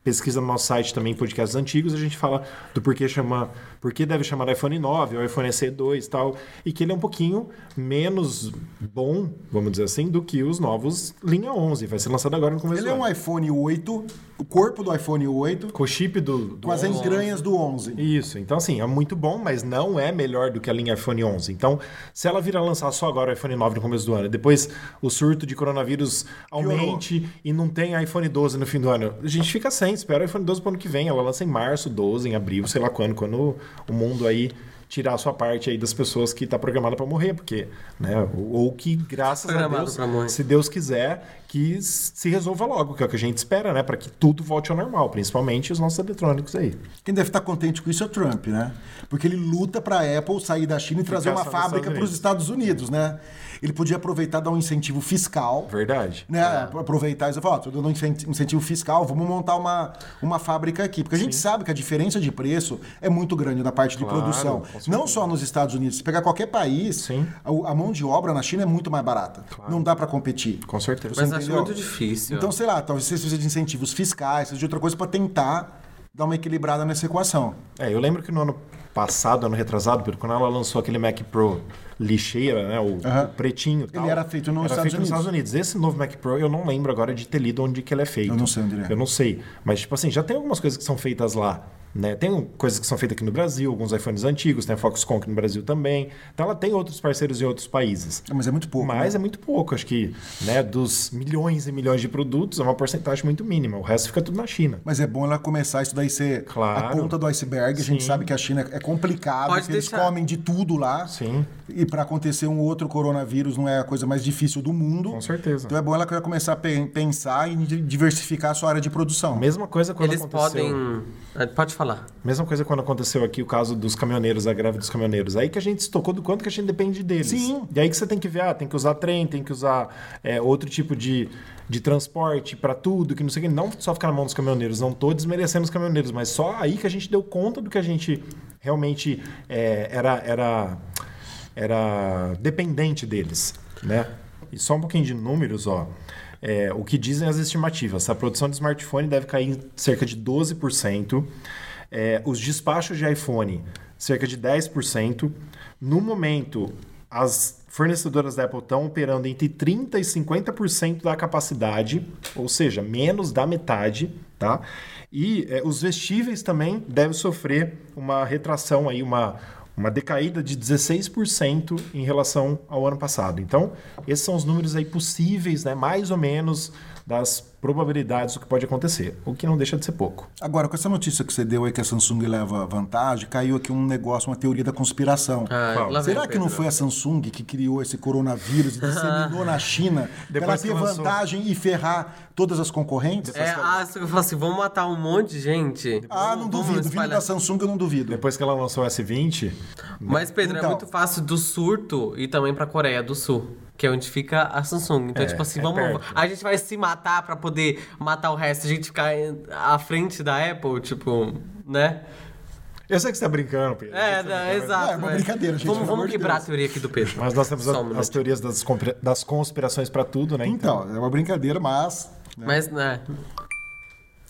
Pesquisa no nosso site também, podcasts antigos, a gente fala do porquê chama, por que deve chamar iPhone 9 ou iPhone SE2 e tal, e que ele é um pouquinho menos bom, vamos dizer assim, do que os novos linha 11. Vai ser lançado agora no começo Ele é um iPhone 8, o corpo do iPhone 8, Com o chip do, do com as 11. entranhas do 11. Isso, então assim, é muito bom, mas não é melhor do que a linha iPhone 11. Então, se ela vir a lançar só agora o iPhone 9 no começo do ano, depois o surto de coronavírus aumente e não tem iPhone 12 no fim do ano, a gente fica sem, espera o iPhone 12 pro ano que vem. Ela lança em março, 12, em abril, sei lá quando, quando o mundo aí tirar a sua parte aí das pessoas que tá programada para morrer, porque, né, ou, que graças a Programado Deus, pra morrer. se Deus quiser, que se resolva logo, que é o que a gente espera, né, para que tudo volte ao normal, principalmente os nossos eletrônicos aí. Quem deve estar contente com isso é o Trump, né? Porque ele luta para a Apple sair da China e trazer uma fábrica para os Estados Unidos, né? Ele podia aproveitar e dar um incentivo fiscal. Verdade. Né, aproveitar e dizer, ó, tô dando um incen- incentivo fiscal, vamos montar uma, uma fábrica aqui. Porque a gente sabe que a diferença de preço é muito grande na parte de Claro, produção. com certeza. Não só nos Estados Unidos. Se pegar qualquer país, Sim. a, a mão de obra na China é muito mais barata. Não dá para competir. Com certeza. Mas Você acho entendeu? muito difícil. Então, sei lá, talvez seja de incentivos fiscais, seja de outra coisa para tentar dar uma equilibrada nessa equação. É, eu lembro que no ano passado, ano retrasado, Pedro, quando ela lançou aquele Mac Pro lixeira, né, o, o pretinho tal, Ele era feito nos era Estados feito nos Unidos. Estados Unidos. Esse novo Mac Pro, eu não lembro agora de ter lido onde que ele é feito. Eu não sei onde ele é. Eu não sei. Mas, tipo assim, já tem algumas coisas que são feitas lá. Né? Tem coisas que são feitas aqui no Brasil, alguns iPhones antigos, tem a Foxconn aqui no Brasil também. Então ela tem outros parceiros em outros países. Mas é muito pouco. Mas né? é muito pouco, acho que né, dos milhões e milhões de produtos, é uma porcentagem muito mínima. O resto fica tudo na China. Mas é bom ela começar isso daí ser Claro. a ponta do iceberg. A gente Sim. sabe que a China é complicado, Pode que eles comem de tudo lá. Sim. E para acontecer um outro coronavírus não é a coisa mais difícil do mundo. Com certeza. Então é bom ela começar a pe- pensar em di- diversificar a sua área de produção. Mesma coisa quando Eles aconteceu. podem. Ah, Pode falar. Mesma coisa quando aconteceu aqui o caso dos caminhoneiros, a greve dos caminhoneiros. Aí que a gente se tocou do quanto que a gente depende deles. Sim. E aí que você tem que ver, ah, tem que usar trem, tem que usar é, outro tipo de, de transporte para tudo, que não sei o que. Não só ficar na mão dos caminhoneiros. Não tô desmerecendo os caminhoneiros, mas só aí que a gente deu conta do que a gente realmente é, era, era, era dependente deles, né? E só um pouquinho de números, ó. É, o que dizem as estimativas? A produção de smartphone deve cair em cerca de 12%. É, os despachos de iPhone, cerca de 10%. No momento, as fornecedoras da Apple estão operando entre 30% e 50% da capacidade, ou seja, menos da metade, tá? E é, os vestíveis também devem sofrer uma retração aí, uma, uma decaída de 16% em relação ao ano passado. Então, esses são os números aí possíveis, né, mais ou menos das probabilidades do que pode acontecer, o que não deixa de ser pouco. Agora, com essa notícia que você deu aí que a Samsung leva vantagem, caiu aqui um negócio, uma teoria da conspiração. Ah, Será que não foi a Samsung que criou esse coronavírus e disseminou na China para que ter lançou. vantagem e ferrar todas as concorrentes? É, ah, eu falo assim, vamos matar um monte de gente. Ah, Vamos- não duvido. Vindo da Samsung, eu não duvido. Depois que ela lançou o S20, Mas, Pedro, Então. é muito fácil do surto e também pra Coreia do Sul. Que é onde fica a Samsung. Então, É, tipo assim, é vamos. perto. A gente vai se matar pra poder matar o resto. A gente ficar à frente da Apple, tipo, né? eu sei que você tá brincando, Pedro. É, você não, tá exato. É, uma mas- brincadeira, gente, Vamos, vamos quebrar Deus. a teoria aqui do Pedro. Mas nós temos um a- as teorias das, das conspirações pra tudo, né? Então, é uma brincadeira, mas. né? Mas, né?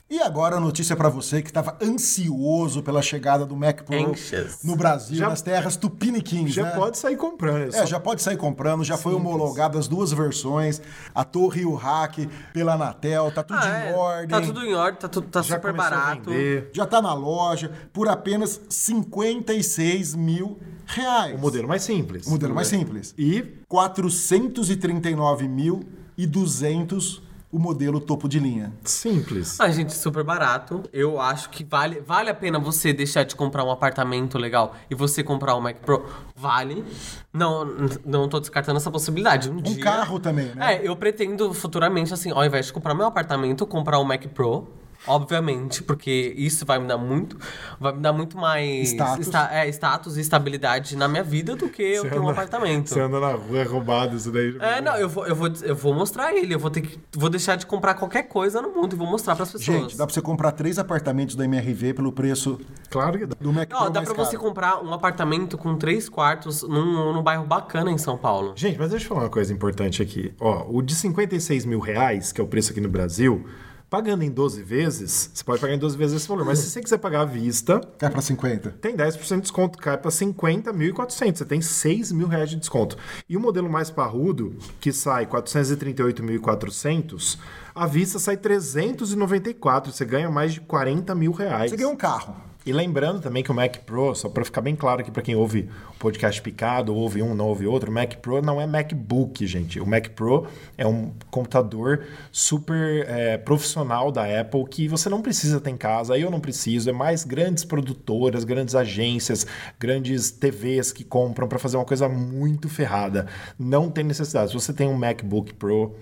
E agora a notícia para você que estava ansioso pela chegada do Mac Pro Anxious. no Brasil, Já- nas terras tupiniquins, já né? pode sair comprando. É, já pode sair comprando, já foi homologado as duas versões, a torre e o hack pela Anatel, tá tudo Ah, em é, ordem. Tá tudo em ordem, tá, tudo, tá já super barato. Já tá na loja por apenas 56 mil reais. O modelo mais simples. O modelo mais simples. E 439.200 o modelo topo de linha. simples. Ah, gente, super barato. Eu acho que vale, vale a pena você deixar de comprar um apartamento legal e você comprar um Mac Pro. Vale. Não, não tô descartando essa possibilidade. Um, dia... carro também, né? É, eu pretendo futuramente, assim, ao invés de comprar meu apartamento, comprar um Mac Pro. Obviamente, porque isso vai me dar muito, vai me dar muito mais Status. esta- é, status e estabilidade na minha vida do que eu Você ter um apartamento. Você anda na rua é roubado isso daí. É, não, eu vou, eu, vou, eu vou mostrar ele. Eu vou ter que. Vou deixar de comprar qualquer coisa no mundo e vou mostrar pras pessoas. Gente, dá pra você comprar três apartamentos da MRV pelo preço Claro que dá. do Mac Pro dá pra você comprar um apartamento com três quartos num, num bairro bacana em São Paulo. Gente, mas deixa eu falar uma coisa importante aqui. Ó, o de 56 mil reais, que é o preço aqui no Brasil, pagando em 12 vezes, você pode pagar em 12 vezes esse valor. Mas se você quiser pagar à vista, Cai pra 50. tem 10% de desconto, cai para 50.400. Você tem 6 mil reais de desconto. E o modelo mais parrudo, que sai 438.400, à vista sai 394. Você ganha mais de 40 mil reais. Você ganhou um carro. E lembrando também que o Mac Pro, só para ficar bem claro aqui para quem ouve o podcast picado, ouve um, não ouve outro, o Mac Pro não é MacBook, gente. O Mac Pro é um computador super é, profissional da Apple que você não precisa ter em casa, eu não preciso, é mais grandes produtoras, grandes agências, grandes TVs que compram para fazer uma coisa muito ferrada. Não tem necessidade. Se você tem um MacBook Pro,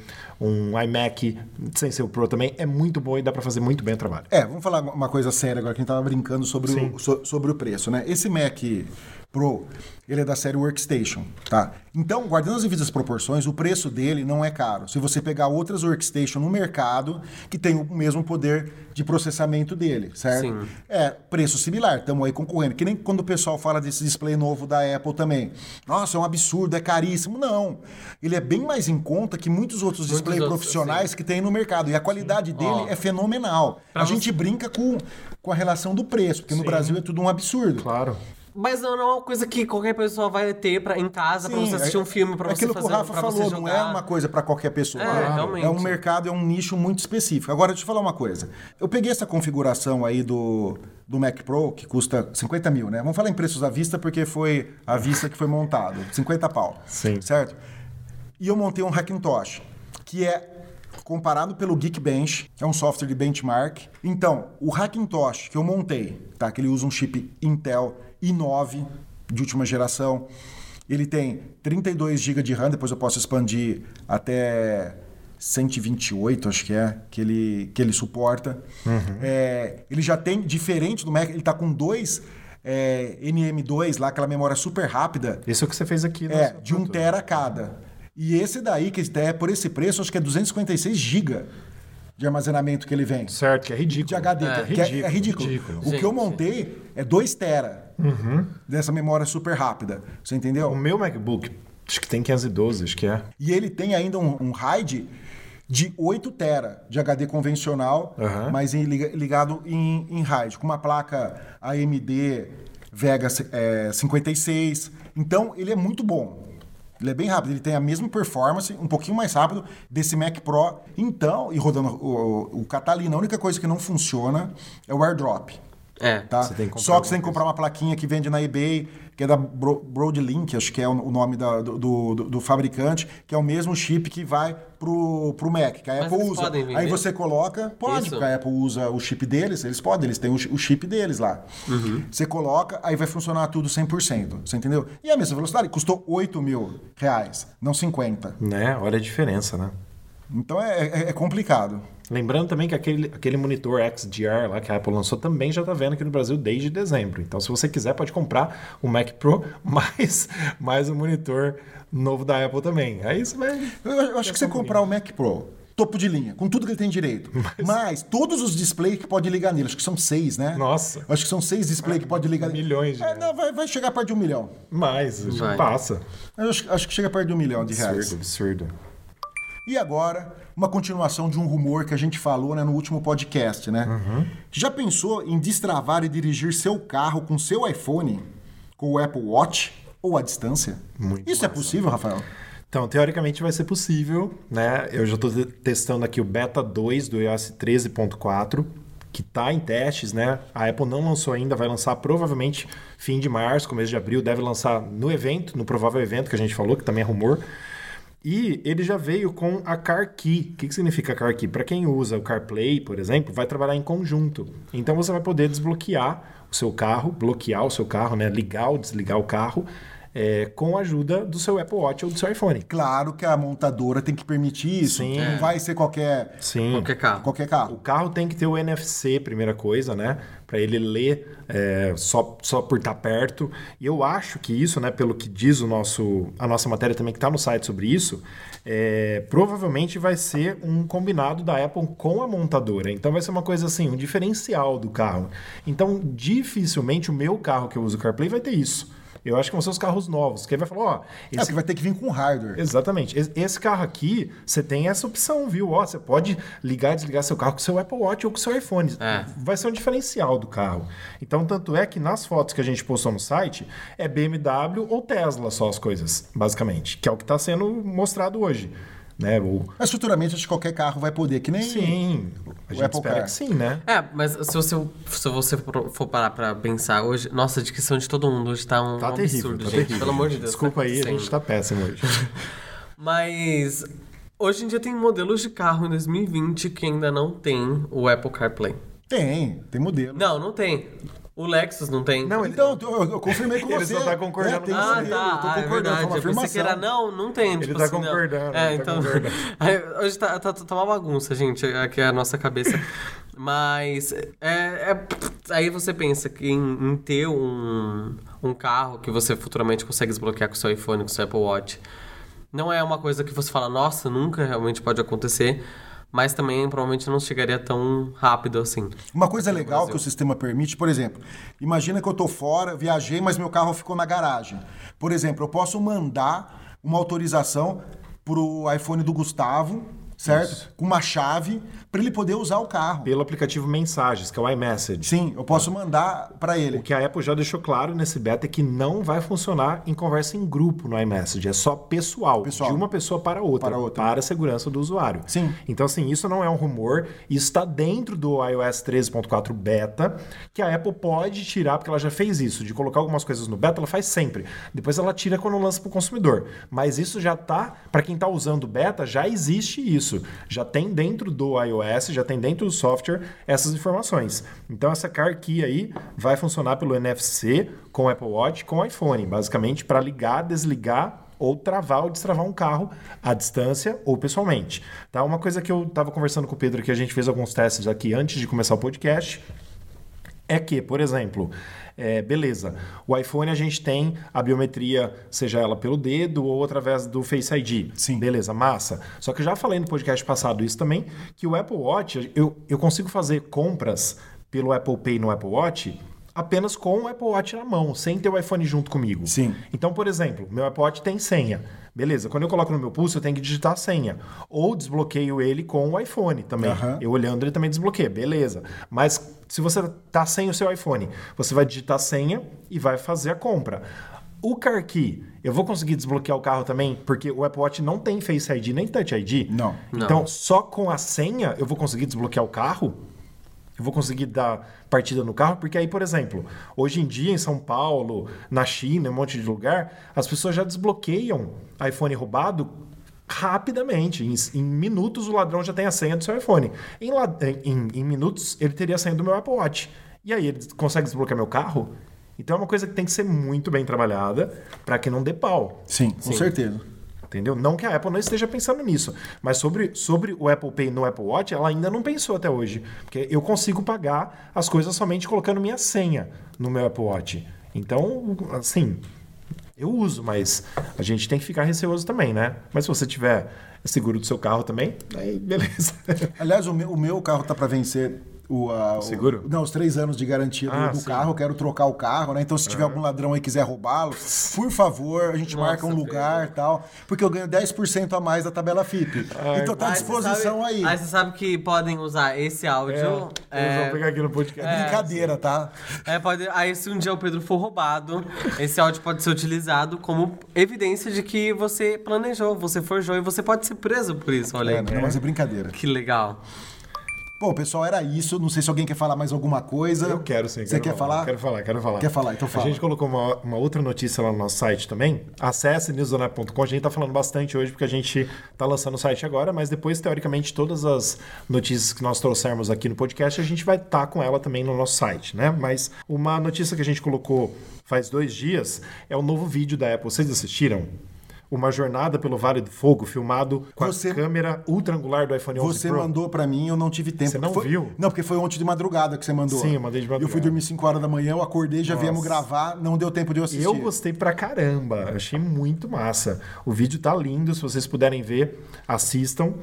um iMac sem ser o Pro também, é muito bom e dá para fazer muito bem o trabalho. É, vamos falar uma coisa séria agora, que a gente tava brincando sobre, o, so- sobre o preço, né? Esse Mac Pro, ele é da série Workstation, tá? Então, guardando as devidas proporções, o preço dele não é caro. Se você pegar outras Workstation no mercado, que tem o mesmo poder de processamento dele, certo? Sim. É, preço similar, estamos aí concorrendo. Que nem quando o pessoal fala desse display novo da Apple também. Nossa, é um absurdo, é caríssimo. Não. Ele é bem mais em conta que muitos outros displays outros, profissionais que tem no mercado. E a qualidade dele Ó. é fenomenal. Pra a você- gente brinca com, com a relação do preço, porque no Brasil é tudo um absurdo. Claro. Mas não, não é uma coisa que qualquer pessoa vai ter pra, em casa pra Sim, você assistir é- um filme, pra é você aquilo fazer que o Rafa pra falou, não é uma coisa para qualquer pessoa. É, né? realmente. É um mercado, é um nicho muito específico. Agora, deixa eu falar uma coisa. Eu peguei essa configuração aí do, do Mac Pro, que custa 50 mil, né? Vamos falar em preços à vista, porque foi à vista que foi montado. 50 pau. Sim. Certo? E eu montei um Hackintosh, que é comparado pelo Geekbench, que é um software de benchmark. Então, o Hackintosh que eu montei, tá? Que ele usa um chip Intel i9 de última geração. Ele tem 32 GB de RAM, depois eu posso expandir até 128, acho que é, que ele, que ele suporta. É, ele já tem, diferente do Mac, ele tá com dois é, NM2 lá, aquela memória super rápida, Isso é o que você fez aqui. é, de um produto. tera cada. E esse daí, que é por esse preço, acho que é 256 GB de armazenamento que ele vem. Certo, que é ridículo. De HD, É, que é, é ridículo. ridículo. O que eu montei é 2 tera dessa memória super rápida. Você entendeu? O meu MacBook, acho que tem 512, acho que é. E ele tem ainda um, um RAID de 8 tera de HD convencional, Aham. mas em- liga- ligado em, em RAID, com uma placa AMD Vega é, 56. Então, ele é muito bom. Ele é bem rápido, ele tem a mesma performance, um pouquinho mais rápido desse Mac Pro. Então, e rodando o, o Catalina, a única coisa que não funciona é o AirDrop. É. Tá? Você tem que comprar Só que você tem que comprar uma plaquinha que vende na eBay, que é da Bro- Broadlink, acho que é o nome da- do, do- do fabricante, que é o mesmo chip que vai pro, pro Mac, que a Mas Apple usa. Aí você coloca, pode, Isso. porque a Apple usa o chip deles, eles podem, eles têm o chip deles lá. Uhum. Você coloca, aí vai funcionar tudo 100%, você entendeu? E a mesma velocidade, custou 8 mil reais, não 50. Né? Olha a diferença, né? Então é, é- é complicado. Lembrando também que aquele, aquele monitor XDR lá que a Apple lançou também já está vendo aqui no Brasil desde dezembro. Então, se você quiser, pode comprar o Mac Pro mais, mais o monitor novo da Apple também. Aí você vai. Eu, eu acho que você comprar o Mac Pro, topo de linha, com tudo que ele tem direito. Mas, todos os displays que pode ligar nele, acho que são seis, né? Nossa. Acho que são seis displays que pode ligar nele. Milhões de É, reais. não, vai, vai chegar perto de um milhão. Mais, Vai. passa. Eu acho, acho que chega perto de um milhão de reais. Absurdo, absurdo. E agora, uma continuação de um rumor que a gente falou né, no último podcast, né? Uhum. Já pensou em destravar e dirigir seu carro com seu iPhone, com o Apple Watch ou à distância? Muito Isso é massa. possível, Rafael? Então, teoricamente vai ser possível, né? Eu já estou testando aqui o beta 2 do iOS 13.4, que está em testes, né? A Apple não lançou ainda, vai lançar provavelmente fim de março, começo de abril, deve lançar no evento, no provável evento que a gente falou, que também é rumor. E ele já veio com a Car Key. O que, que significa Car Key? Para quem usa o CarPlay, por exemplo, vai trabalhar em conjunto. Então você vai poder desbloquear o seu carro, bloquear o seu carro, né? ligar ou desligar o carro é, com a ajuda do seu Apple Watch ou do seu iPhone. Claro que a montadora tem que permitir isso. Sim. Não vai ser qualquer, Sim. Qualquer carro. qualquer O carro. carro tem que ter o NFC, primeira coisa, né? Para ele ler é, só, só por estar perto. E eu acho que isso, né? Pelo que diz o nosso, a nossa matéria também que está no site sobre isso, é, provavelmente vai ser um combinado da Apple com a montadora. Então vai ser uma coisa assim, um diferencial do carro. Então dificilmente o meu carro que eu uso CarPlay vai ter isso. Eu acho que vão ser os carros novos. Que vai falar, ó, É, esse porque vai ter que vir com hardware. Exatamente. Es- Esse carro aqui, você tem essa opção, viu? Ó, você pode ligar e desligar seu carro com seu Apple Watch ou com seu iPhone. É. Vai ser um diferencial do carro. Então, tanto é que nas fotos que a gente postou no site, é BMW ou Tesla só as coisas, basicamente. Que é o que está sendo mostrado hoje. Né? O... Mas futuramente acho que qualquer carro vai poder, que nem. Sim. A O gente Apple espera Car. que sim, né? É, mas se você, se você for parar pra pensar hoje, nossa, a descrição de todo mundo hoje tá um, Tá um terrível, absurdo, tá gente. terrível. Pelo amor de Deus. Desculpa tá aí, a gente tá péssimo hoje. Mas hoje em dia tem modelos de carro em 2020 que ainda não tem o Apple CarPlay. Tem, tem modelo. Não, não tem. O Lexus não tem. Não, ele- Então, eu, eu confirmei com Ele você. só tá concordando É, Ah, tá. eu tô Ah, é concordando, verdade. foi uma Eu pensei que era não, não tem. tipo tá assim, não. concordando, É, ele tá então. concordando. Aí, hoje tá, tá, tá uma bagunça, gente, aqui é a nossa cabeça. Mas é, é- aí você pensa que em, em ter um, um carro que você futuramente consegue desbloquear com o seu iPhone, com o seu Apple Watch, não é uma coisa que você fala, nossa, nunca realmente pode acontecer. Mas também provavelmente não chegaria tão rápido assim. Uma coisa legal que o sistema permite, por exemplo, imagina que eu tô fora, viajei, mas meu carro ficou na garagem. Por exemplo, eu posso mandar uma autorização pro iPhone do Gustavo, certo? Com uma chave para ele poder usar o carro. Pelo aplicativo Mensagens, que é o iMessage. Sim, eu posso mandar para ele. O que a Apple já deixou claro nesse beta é que não vai funcionar em conversa em grupo no iMessage. É só pessoal, Pessoal. de uma pessoa para outra, Para outra. para a segurança do usuário. Sim. Então, assim, isso não é um rumor. Isso está dentro do iOS 13.4 beta, que a Apple pode tirar, porque ela já fez isso, de colocar algumas coisas no beta, ela faz sempre. Depois ela tira quando lança para o consumidor. Mas isso já tá, para quem está usando beta, já existe isso. Já tem dentro do iOS, já tem dentro do software essas informações. Então essa Car Key aí vai funcionar pelo NFC com Apple Watch, com iPhone, basicamente para ligar, desligar ou travar ou destravar um carro à distância ou pessoalmente. Tá? Uma coisa que eu estava conversando com o Pedro que a gente fez alguns testes aqui antes de começar o podcast é que, por exemplo, é, beleza, o iPhone a gente tem a biometria, seja ela pelo dedo ou através do Face ID. Sim. Beleza, massa. Só que eu já falei no podcast passado isso também, que o Apple Watch, eu, eu consigo fazer compras pelo Apple Pay no Apple Watch apenas com o Apple Watch na mão, sem ter o iPhone junto comigo. Sim. Então, por exemplo, meu Apple Watch tem senha. Beleza, quando eu coloco no meu pulso, eu tenho que digitar a senha. Ou desbloqueio ele com o iPhone também. Aham. Eu olhando, ele também desbloqueia, beleza. Mas se você tá sem o seu iPhone, você vai digitar a senha e vai fazer a compra. O Car Key, eu vou conseguir desbloquear o carro também, porque o Apple Watch não tem Face ID nem Touch ID. Não. Então, só com a senha eu vou conseguir desbloquear o carro? Eu vou conseguir dar partida no carro? Porque aí, por exemplo, hoje em dia em São Paulo, na China, em um monte de lugar, as pessoas já desbloqueiam iPhone roubado rapidamente. Em, em minutos o ladrão já tem a senha do seu iPhone. Em, em- em minutos ele teria a senha do meu Apple Watch. E aí ele consegue desbloquear meu carro? Então é uma coisa que tem que ser muito bem trabalhada para que não dê pau. Sim, com certeza. Entendeu? Não que a Apple não esteja pensando nisso, mas sobre, sobre o Apple Pay no Apple Watch, ela ainda não pensou até hoje. Porque eu consigo pagar as coisas somente colocando minha senha no meu Apple Watch. Então, assim, eu uso, mas a gente tem que ficar receoso também, né? Mas se você tiver seguro do seu carro também, aí beleza. Aliás, o meu, o meu carro tá para vencer o, a- o- Seguro? não, os três anos de garantia do, Ah, do carro. Eu quero trocar o carro, né? Então, se tiver algum ladrão aí que quiser roubá-lo, por favor, a gente marca um lugar e tal. Porque eu ganho 10% a mais da tabela FIP. então tá à disposição sabe- aí. Aí você sabe que podem usar esse áudio. É, eles vão pegar aqui no podcast. Brincadeira, tá? É, pode, aí se um dia o Pedro for roubado, esse áudio pode ser utilizado como evidência de que você planejou, você forjou e você pode ser preso por isso, olha É, aí. não, mas é brincadeira. Que legal. Bom, pessoal, era isso. Não sei se alguém quer falar mais alguma coisa. Eu quero sim. Você quer falar? Quero falar, quero falar. Quer falar? Então fala. A gente colocou uma, uma outra notícia lá no nosso site também. Acesse newsonap.com. A gente tá falando bastante hoje porque a gente tá lançando o site agora, mas depois, teoricamente, todas as notícias que nós trouxermos aqui no podcast, a gente vai estar com ela também no nosso site, né? Mas uma notícia que a gente colocou faz dois dias é o novo vídeo da Apple. Vocês assistiram? Uma jornada pelo Vale do Fogo, filmado com Você- a câmera ultra angular do iPhone 11 Você Pro. mandou pra mim, eu não tive tempo. Você não Foi- viu? Não, porque foi ontem de madrugada que você mandou. Sim, eu mandei de Eu fui madrugada. dormir 5 horas da manhã, eu acordei, já viemos gravar, não deu tempo de eu assistir. Eu gostei pra caramba, achei muito massa. O vídeo tá lindo, se vocês puderem ver, assistam.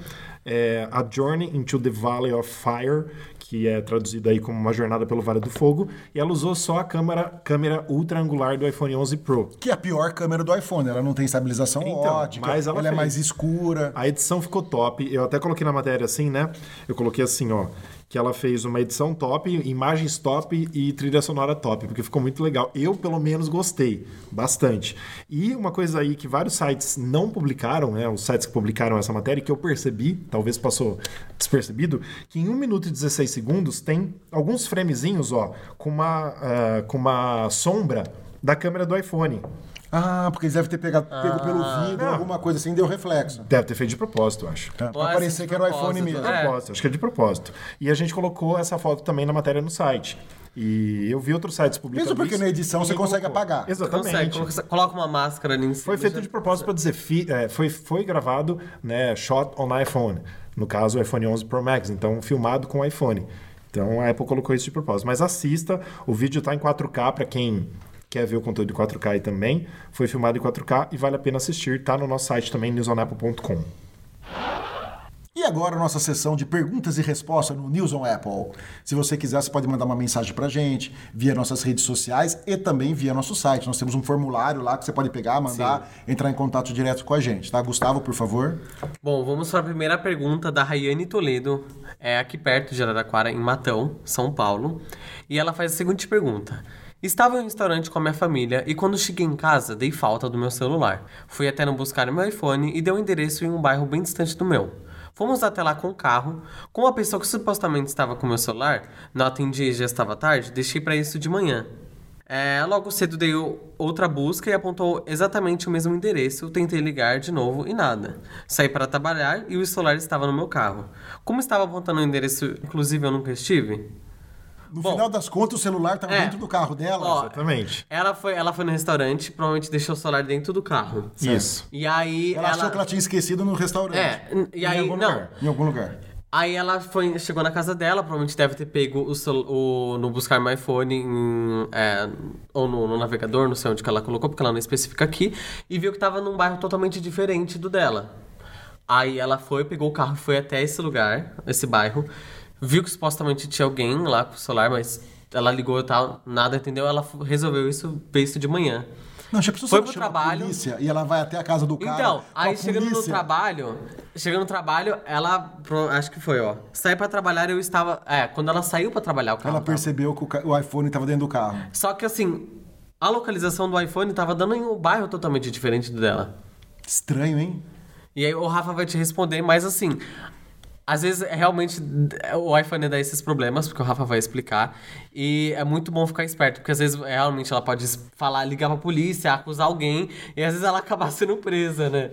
É, a Journey into the Valley of Fire, que é traduzido aí como uma jornada pelo Vale do Fogo, e ela usou só a câmera, câmera ultra angular do iPhone 11 Pro. Que é a pior câmera do iPhone, ela não tem estabilização Então, ótica, mas ela ela é mais escura. A edição ficou top. Eu até coloquei na matéria assim, né? Eu coloquei assim, ó. Que ela fez uma edição top, imagens top e trilha sonora top, porque ficou muito legal. Eu, pelo menos, gostei bastante. E uma coisa aí que vários sites não publicaram, né? Os sites que publicaram essa matéria, que eu percebi, talvez passou despercebido, que em 1 minuto e 16 segundos tem alguns framezinhos, ó, com uma, ah, com uma sombra da câmera do iPhone. Ah, porque eles devem ter pegado, pego pelo vidro, Não. alguma coisa assim, deu reflexo. Deve ter feito de propósito, eu acho. É, pra parecer que era o iPhone mesmo. é. propósito, acho que é de propósito. E a gente colocou essa foto também na matéria no site. E eu vi outros sites publicando Mesmo porque isso, na edição você consegue colocou. apagar. Exatamente. Consegue, coloca- coloca uma máscara ali em cima. Foi feito já- de propósito para dizer, fi- é, foi, foi gravado, né, shot on iPhone. No caso, o iPhone 11 Pro Max, então filmado com o iPhone. Então a Apple colocou isso de propósito. Mas assista, o vídeo tá em 4K para quem quer ver o conteúdo em 4K aí também. Foi filmado em 4K e vale a pena assistir. Tá no nosso site também, newsonapple.com. E agora a nossa sessão de perguntas e respostas no News on Apple. Se você quiser, você pode mandar uma mensagem pra gente via nossas redes sociais e também via nosso site. Nós temos um formulário lá que você pode pegar, mandar, entrar em contato direto com a gente, tá? Gustavo, por favor. Bom, vamos para a primeira pergunta da Rayane Toledo, é aqui perto de Araraquara, em Matão, São Paulo. E ela faz a seguinte pergunta. Estava em um restaurante com a minha família e quando cheguei em casa dei falta do meu celular. Fui até não buscar meu iPhone e dei um endereço em um bairro bem distante do meu. Fomos até lá com o carro. Com a pessoa que supostamente estava com meu celular, não atendi e já estava tarde, deixei para isso de manhã. É, logo cedo dei outra busca e apontou exatamente o mesmo endereço. Tentei ligar de novo e nada. Saí para trabalhar e o celular estava no meu carro. Como estava apontando o endereço, inclusive eu nunca estive. No Bom. final das contas, o celular estava É. dentro do carro dela. Ó, Exatamente. Ela foi, ela foi no restaurante, provavelmente deixou o celular dentro do carro. Isso. E aí ela, achou que ela tinha esquecido no restaurante. É, e aí em algum não. lugar. Em algum lugar. Aí ela foi, chegou na casa dela, provavelmente deve ter pego o, o- no buscar meu iPhone em, é, ou no, no navegador, não sei onde que ela colocou, porque ela não especifica aqui, e viu que tava num bairro totalmente diferente do dela. Aí ela foi, pegou o carro e foi até esse lugar, esse bairro, viu que supostamente tinha alguém lá com o celular, mas ela ligou e tal, nada, entendeu? Ela resolveu isso, fez isso de manhã. Não, já Foi pro trabalho. polícia e ela vai até a casa do cara. Então, aí chegando no polícia. trabalho, chegando no trabalho, ela, acho que foi, ó, saí pra trabalhar, eu estava, é, quando ela saiu pra trabalhar o carro. Ela tava. percebeu que o, iPhone estava dentro do carro. Só que assim, a localização do iPhone tava dando em um bairro totalmente diferente do dela. Estranho, hein? E aí o Rafa vai te responder, mas assim, às vezes realmente o iPhone dá esses problemas, porque o Rafa vai explicar. E é muito bom ficar esperto, porque às vezes realmente ela pode falar, ligar pra polícia, acusar alguém, e às vezes ela acaba sendo presa, né?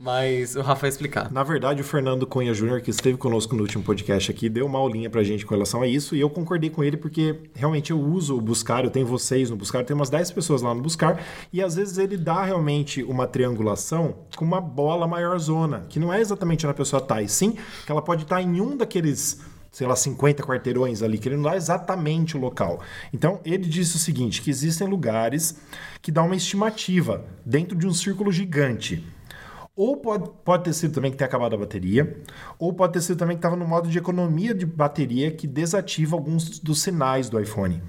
Mas o Rafa vai explicar. Na verdade, o Fernando Cunha Júnior, que esteve conosco no último podcast aqui, deu uma aulinha pra gente com relação a isso, e eu concordei com ele porque realmente eu uso o Buscar, eu tenho vocês no Buscar, eu tenho umas 10 pessoas lá no Buscar, e às vezes ele dá realmente uma triangulação com uma bola maior zona, que não é exatamente onde a pessoa tá, e sim que ela pode estar em um daqueles sei lá, 50 quarteirões ali, que ele não dá exatamente o local. Então, ele disse o seguinte, que existem lugares que dá uma estimativa dentro de um círculo gigante. Ou pode, pode ter sido também que tenha acabado a bateria, ou pode ter sido também que estava no modo de economia de bateria que desativa alguns dos sinais do iPhone.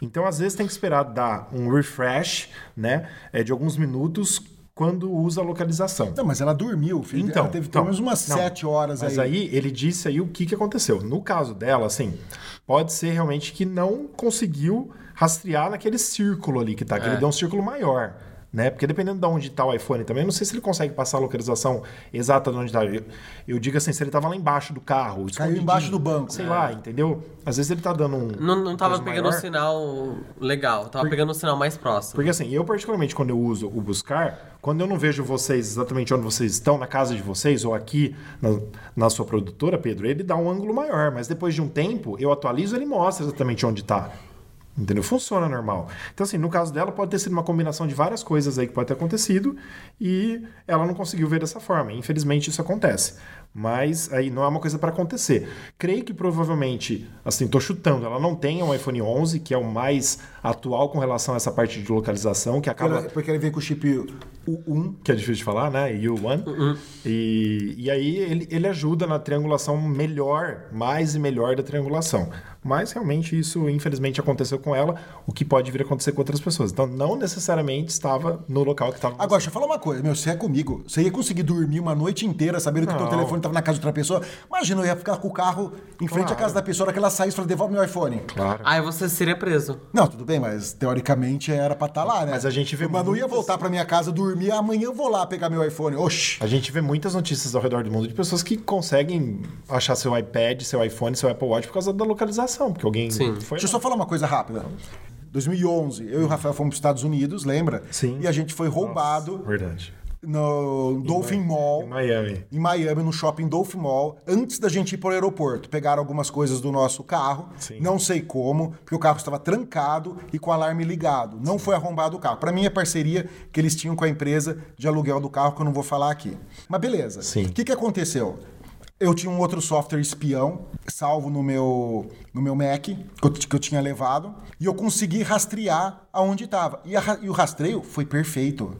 Então, às vezes, tem que esperar dar um refresh né, é, de alguns minutos quando usa a localização. Não, mas ela dormiu, filho. Então, ela teve então, pelo menos umas não, sete horas Mas aí. aí ele disse aí o que, que aconteceu. No caso dela, assim, pode ser realmente que não conseguiu rastrear naquele círculo ali que tá, que ele deu um círculo maior. Né? Porque dependendo de onde está o iPhone também, não sei se ele consegue passar a localização exata de onde está. Eu, eu digo assim, se ele estava lá embaixo do carro, escondidinho, embaixo do banco. Sei lá, entendeu? Às vezes ele tá dando um. Não, não tava pegando um maior. sinal legal, tava pegando um sinal mais próximo. Porque assim, eu particularmente quando eu uso o buscar, quando eu não vejo vocês exatamente onde vocês estão, na casa de vocês ou aqui na, na sua produtora, Pedro, ele dá um ângulo maior, mas depois de um tempo eu atualizo ele mostra exatamente onde está. Entendeu? Funciona normal. Então, assim, no caso dela, pode ter sido uma combinação de várias coisas aí que pode ter acontecido e ela não conseguiu ver dessa forma. Infelizmente, isso acontece. Mas aí não é uma coisa para acontecer. Creio que provavelmente, assim, tô chutando, ela não tenha um iPhone 11, que é o mais atual com relação a essa parte de localização, que Porque, acaba ela- porque ele vem com o chip U1. que é difícil de falar, né? U1. E, e aí ele, ele ajuda na triangulação melhor, mais e melhor da triangulação. Mas realmente isso, infelizmente, aconteceu com ela, o que pode vir a acontecer com outras pessoas. Então, não necessariamente estava no local que estava. Agora, deixa eu falar uma coisa, meu, se é comigo, você ia conseguir dormir uma noite inteira sabendo que o teu telefone estava na casa de outra pessoa? Imagina, eu ia ficar com o carro em frente à casa da pessoa, na hora que ela saísse e falou, devolve meu iPhone. Claro. Aí você seria preso. Não, tudo bem, mas teoricamente era pra estar lá, né? Mas a gente vê Mas não ia voltar pra minha casa dormir, amanhã eu vou lá pegar meu iPhone. Oxi. A gente vê muitas notícias ao redor do mundo de pessoas que conseguem achar seu iPad, seu iPhone, seu Apple Watch por causa da localização, porque alguém Sim. foi Deixa eu só falar uma coisa rápida. 2011, eu e o Rafael fomos para os Estados Unidos, lembra? Sim. E a gente foi roubado Verdade. No Dolphin Mall. Em Miami. em Miami, no shopping Dolphin Mall, antes da gente ir para o aeroporto. Pegaram algumas coisas do nosso carro, Sim. não sei como, porque o carro estava trancado e com o alarme ligado. Não foi arrombado o carro. Para mim, é parceria que eles tinham com a empresa de aluguel do carro, que eu não vou falar aqui. Mas beleza. Sim. O que, que aconteceu? Eu tinha um outro software espião salvo no meu, no meu Mac, que eu, que eu tinha levado, e eu consegui rastrear aonde estava. E, e o rastreio foi perfeito.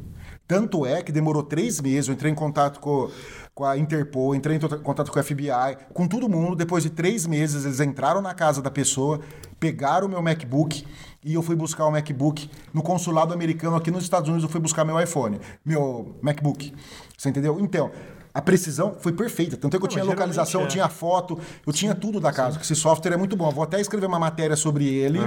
Tanto é que demorou três meses, eu entrei em contato com, com a Interpol, entrei em to- contato com a FBI, com todo mundo. Depois de três meses, eles entraram na casa da pessoa, pegaram o meu MacBook e eu fui buscar o MacBook no consulado americano aqui nos Estados Unidos. Eu fui buscar meu iPhone, meu MacBook. Você entendeu? Então, a precisão foi perfeita. Tanto é que eu tinha mas localização, eu geralmente tinha foto, eu tinha tudo da casa. Esse software é muito bom. Eu vou até escrever uma matéria sobre ele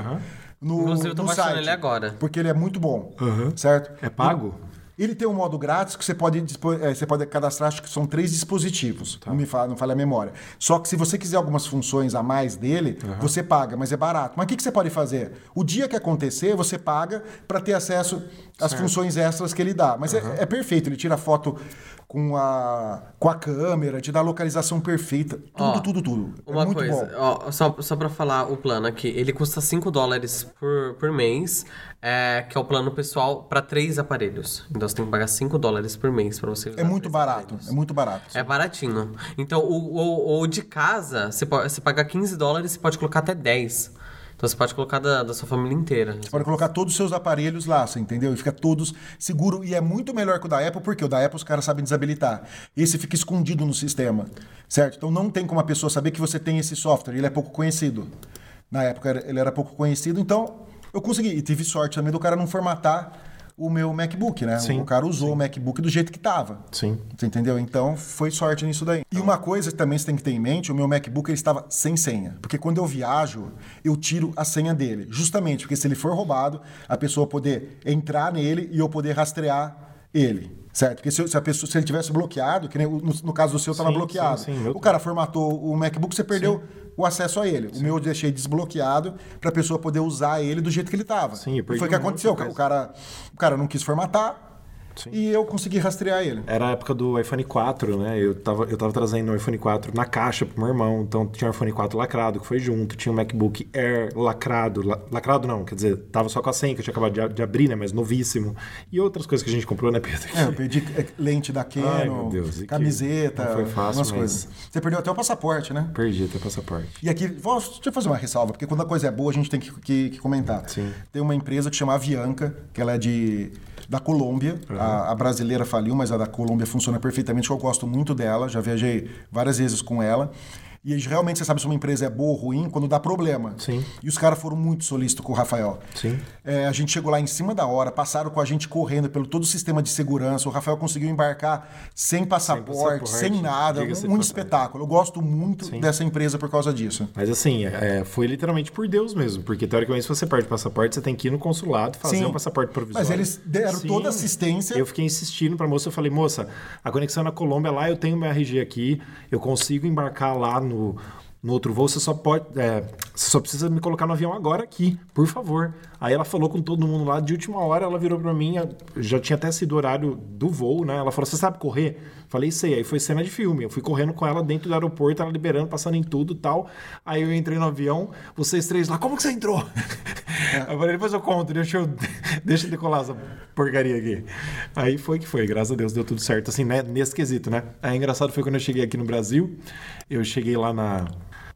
no, Inclusive, eu tô no baixando site. ele agora. Porque ele é muito bom, certo? É pago? Ele tem um modo grátis que você pode, eh, você pode cadastrar, acho que são três dispositivos. Tá. Não me fala, não falha a memória. Só que se você quiser algumas funções a mais dele, você paga, mas é barato. Mas o que, que você pode fazer? O dia que acontecer, você paga para ter acesso às funções extras que ele dá. Mas é, é perfeito, ele tira foto com a, com a câmera, te dá a localização perfeita. Tudo, Ó, tudo, tudo. É Uma muito coisa, bom. ó, só, só pra falar o plano aqui, ele custa 5 dólares por, por mês, é, que é o plano pessoal pra três aparelhos. Então você tem que pagar 5 dólares por mês pra você usar É muito barato, aparelhos. é muito barato. É baratinho. Então, o, o, o de casa, você, pode, você paga 15 dólares, você pode colocar até 10. Então você pode colocar da, da sua família inteira. Você pode colocar todos os seus aparelhos lá, você entendeu? E fica todos seguro. E é muito melhor que o da Apple, porque o da Apple os caras sabem desabilitar. Esse fica escondido no sistema, certo? Então não tem como a pessoa saber que você tem esse software, ele é pouco conhecido. Na época ele era pouco conhecido, então eu consegui. E tive sorte também do cara não formatar o meu MacBook, né? Sim, o cara usou o MacBook do jeito que tava. Sim. Você entendeu? Então foi sorte nisso daí. E uma coisa que também você tem que ter em mente, o meu MacBook ele estava sem senha. Porque quando eu viajo, eu tiro a senha dele. Justamente porque se ele for roubado, a pessoa poder entrar nele e eu poder rastrear ele. Certo? Porque se, se a pessoa, se ele tivesse bloqueado, que nem no, no caso do seu estava Sim, bloqueado. sim, sim, o cara formatou o MacBook, você perdeu o acesso a ele. O meu eu deixei desbloqueado para a pessoa poder usar ele do jeito que ele estava. Sim, eu e perdi foi o que aconteceu. O cara, o cara não quis formatar e eu consegui rastrear ele. Era a época do iPhone 4, né? Eu tava, eu tava trazendo o iPhone 4 na caixa pro meu irmão. Então tinha o iPhone 4 lacrado, que foi junto. Tinha o MacBook Air lacrado. La, lacrado não, quer dizer, tava só com a senha, que eu tinha acabado de, de abrir, né? Mas novíssimo. E outras coisas que a gente comprou, né, Pedro? É, eu perdi é, lente da Canon, Ai, meu Deus, e camiseta, não foi fácil, umas mas- coisas. Você perdeu até o passaporte, né? Perdi até o passaporte. E aqui, vou, deixa eu fazer uma ressalva, porque quando a coisa é boa, a gente tem que, que- que comentar. Sim. Tem uma empresa que chama Avianca, que ela é de da Colômbia. A, a brasileira faliu, mas a da Colômbia funciona perfeitamente, eu gosto muito dela. Já viajei várias vezes com ela. E realmente você sabe se uma empresa é boa ou ruim quando dá problema. Sim. E os caras foram muito solícitos com o Rafael. Sim. É, a gente chegou lá em cima da hora, passaram com a gente correndo pelo todo o sistema de segurança. O Rafael conseguiu embarcar sem passaporte, sem, passaporte, nada. Um passagem. espetáculo. Eu gosto muito dessa empresa por causa disso. Mas assim, é, foi literalmente por Deus mesmo. Porque teoricamente, se você perde o passaporte, você tem que ir no consulado, fazer Sim. um passaporte provisório. Mas eles deram toda a assistência. Eu fiquei insistindo pra moça, eu falei, moça, a conexão na Colômbia lá, eu tenho meu RG aqui, eu consigo embarcar lá no, no outro voo, você só pode. é, você só precisa me colocar no avião agora aqui, por favor. Aí ela falou com todo mundo lá, de última hora ela virou pra mim, já tinha até sido o horário do voo, né? Ela falou: Você sabe correr? Falei, sei. Aí foi cena de filme. Eu fui correndo com ela dentro do aeroporto, ela liberando, passando em tudo e tal. Aí eu entrei no avião, vocês três lá, como que você entrou? Eu falei, depois eu conto, deixa eu, deixa eu decolar essa porcaria aqui. Aí foi que foi, graças a Deus deu tudo certo, assim, né? Nesse quesito, né? Aí engraçado foi quando eu cheguei aqui no Brasil, eu cheguei lá na.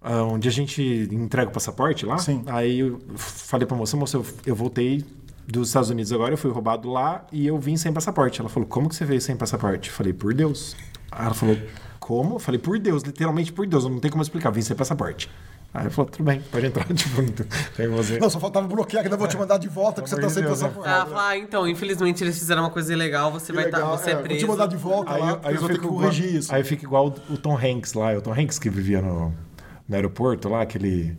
Ah, onde a gente entrega o passaporte lá. Sim. Aí eu falei pra moça, moça, eu, eu voltei dos Estados Unidos agora, eu fui roubado lá e eu vim sem passaporte. Ela falou, como que você veio sem passaporte? Eu falei, por Deus. Aí ela falou, como? Eu falei, por Deus, literalmente por Deus, não tem como explicar, vim sem passaporte. Aí ela falou, tudo bem, pode entrar, tipo, não tem você. Não, só faltava bloquear, que ainda vou te mandar de volta, que você tá sem de né? passaporte. Ah, ah, então, infelizmente eles fizeram uma coisa ilegal, você vai estar, legal, você é, é, vou te preso. mandar de volta Aí, lá, eu- porque aí eu eu vou ter que corrigir igual, isso. Aí eu fico igual o, o Tom Hanks lá, o Tom Hanks que vivia no, no aeroporto lá, aquele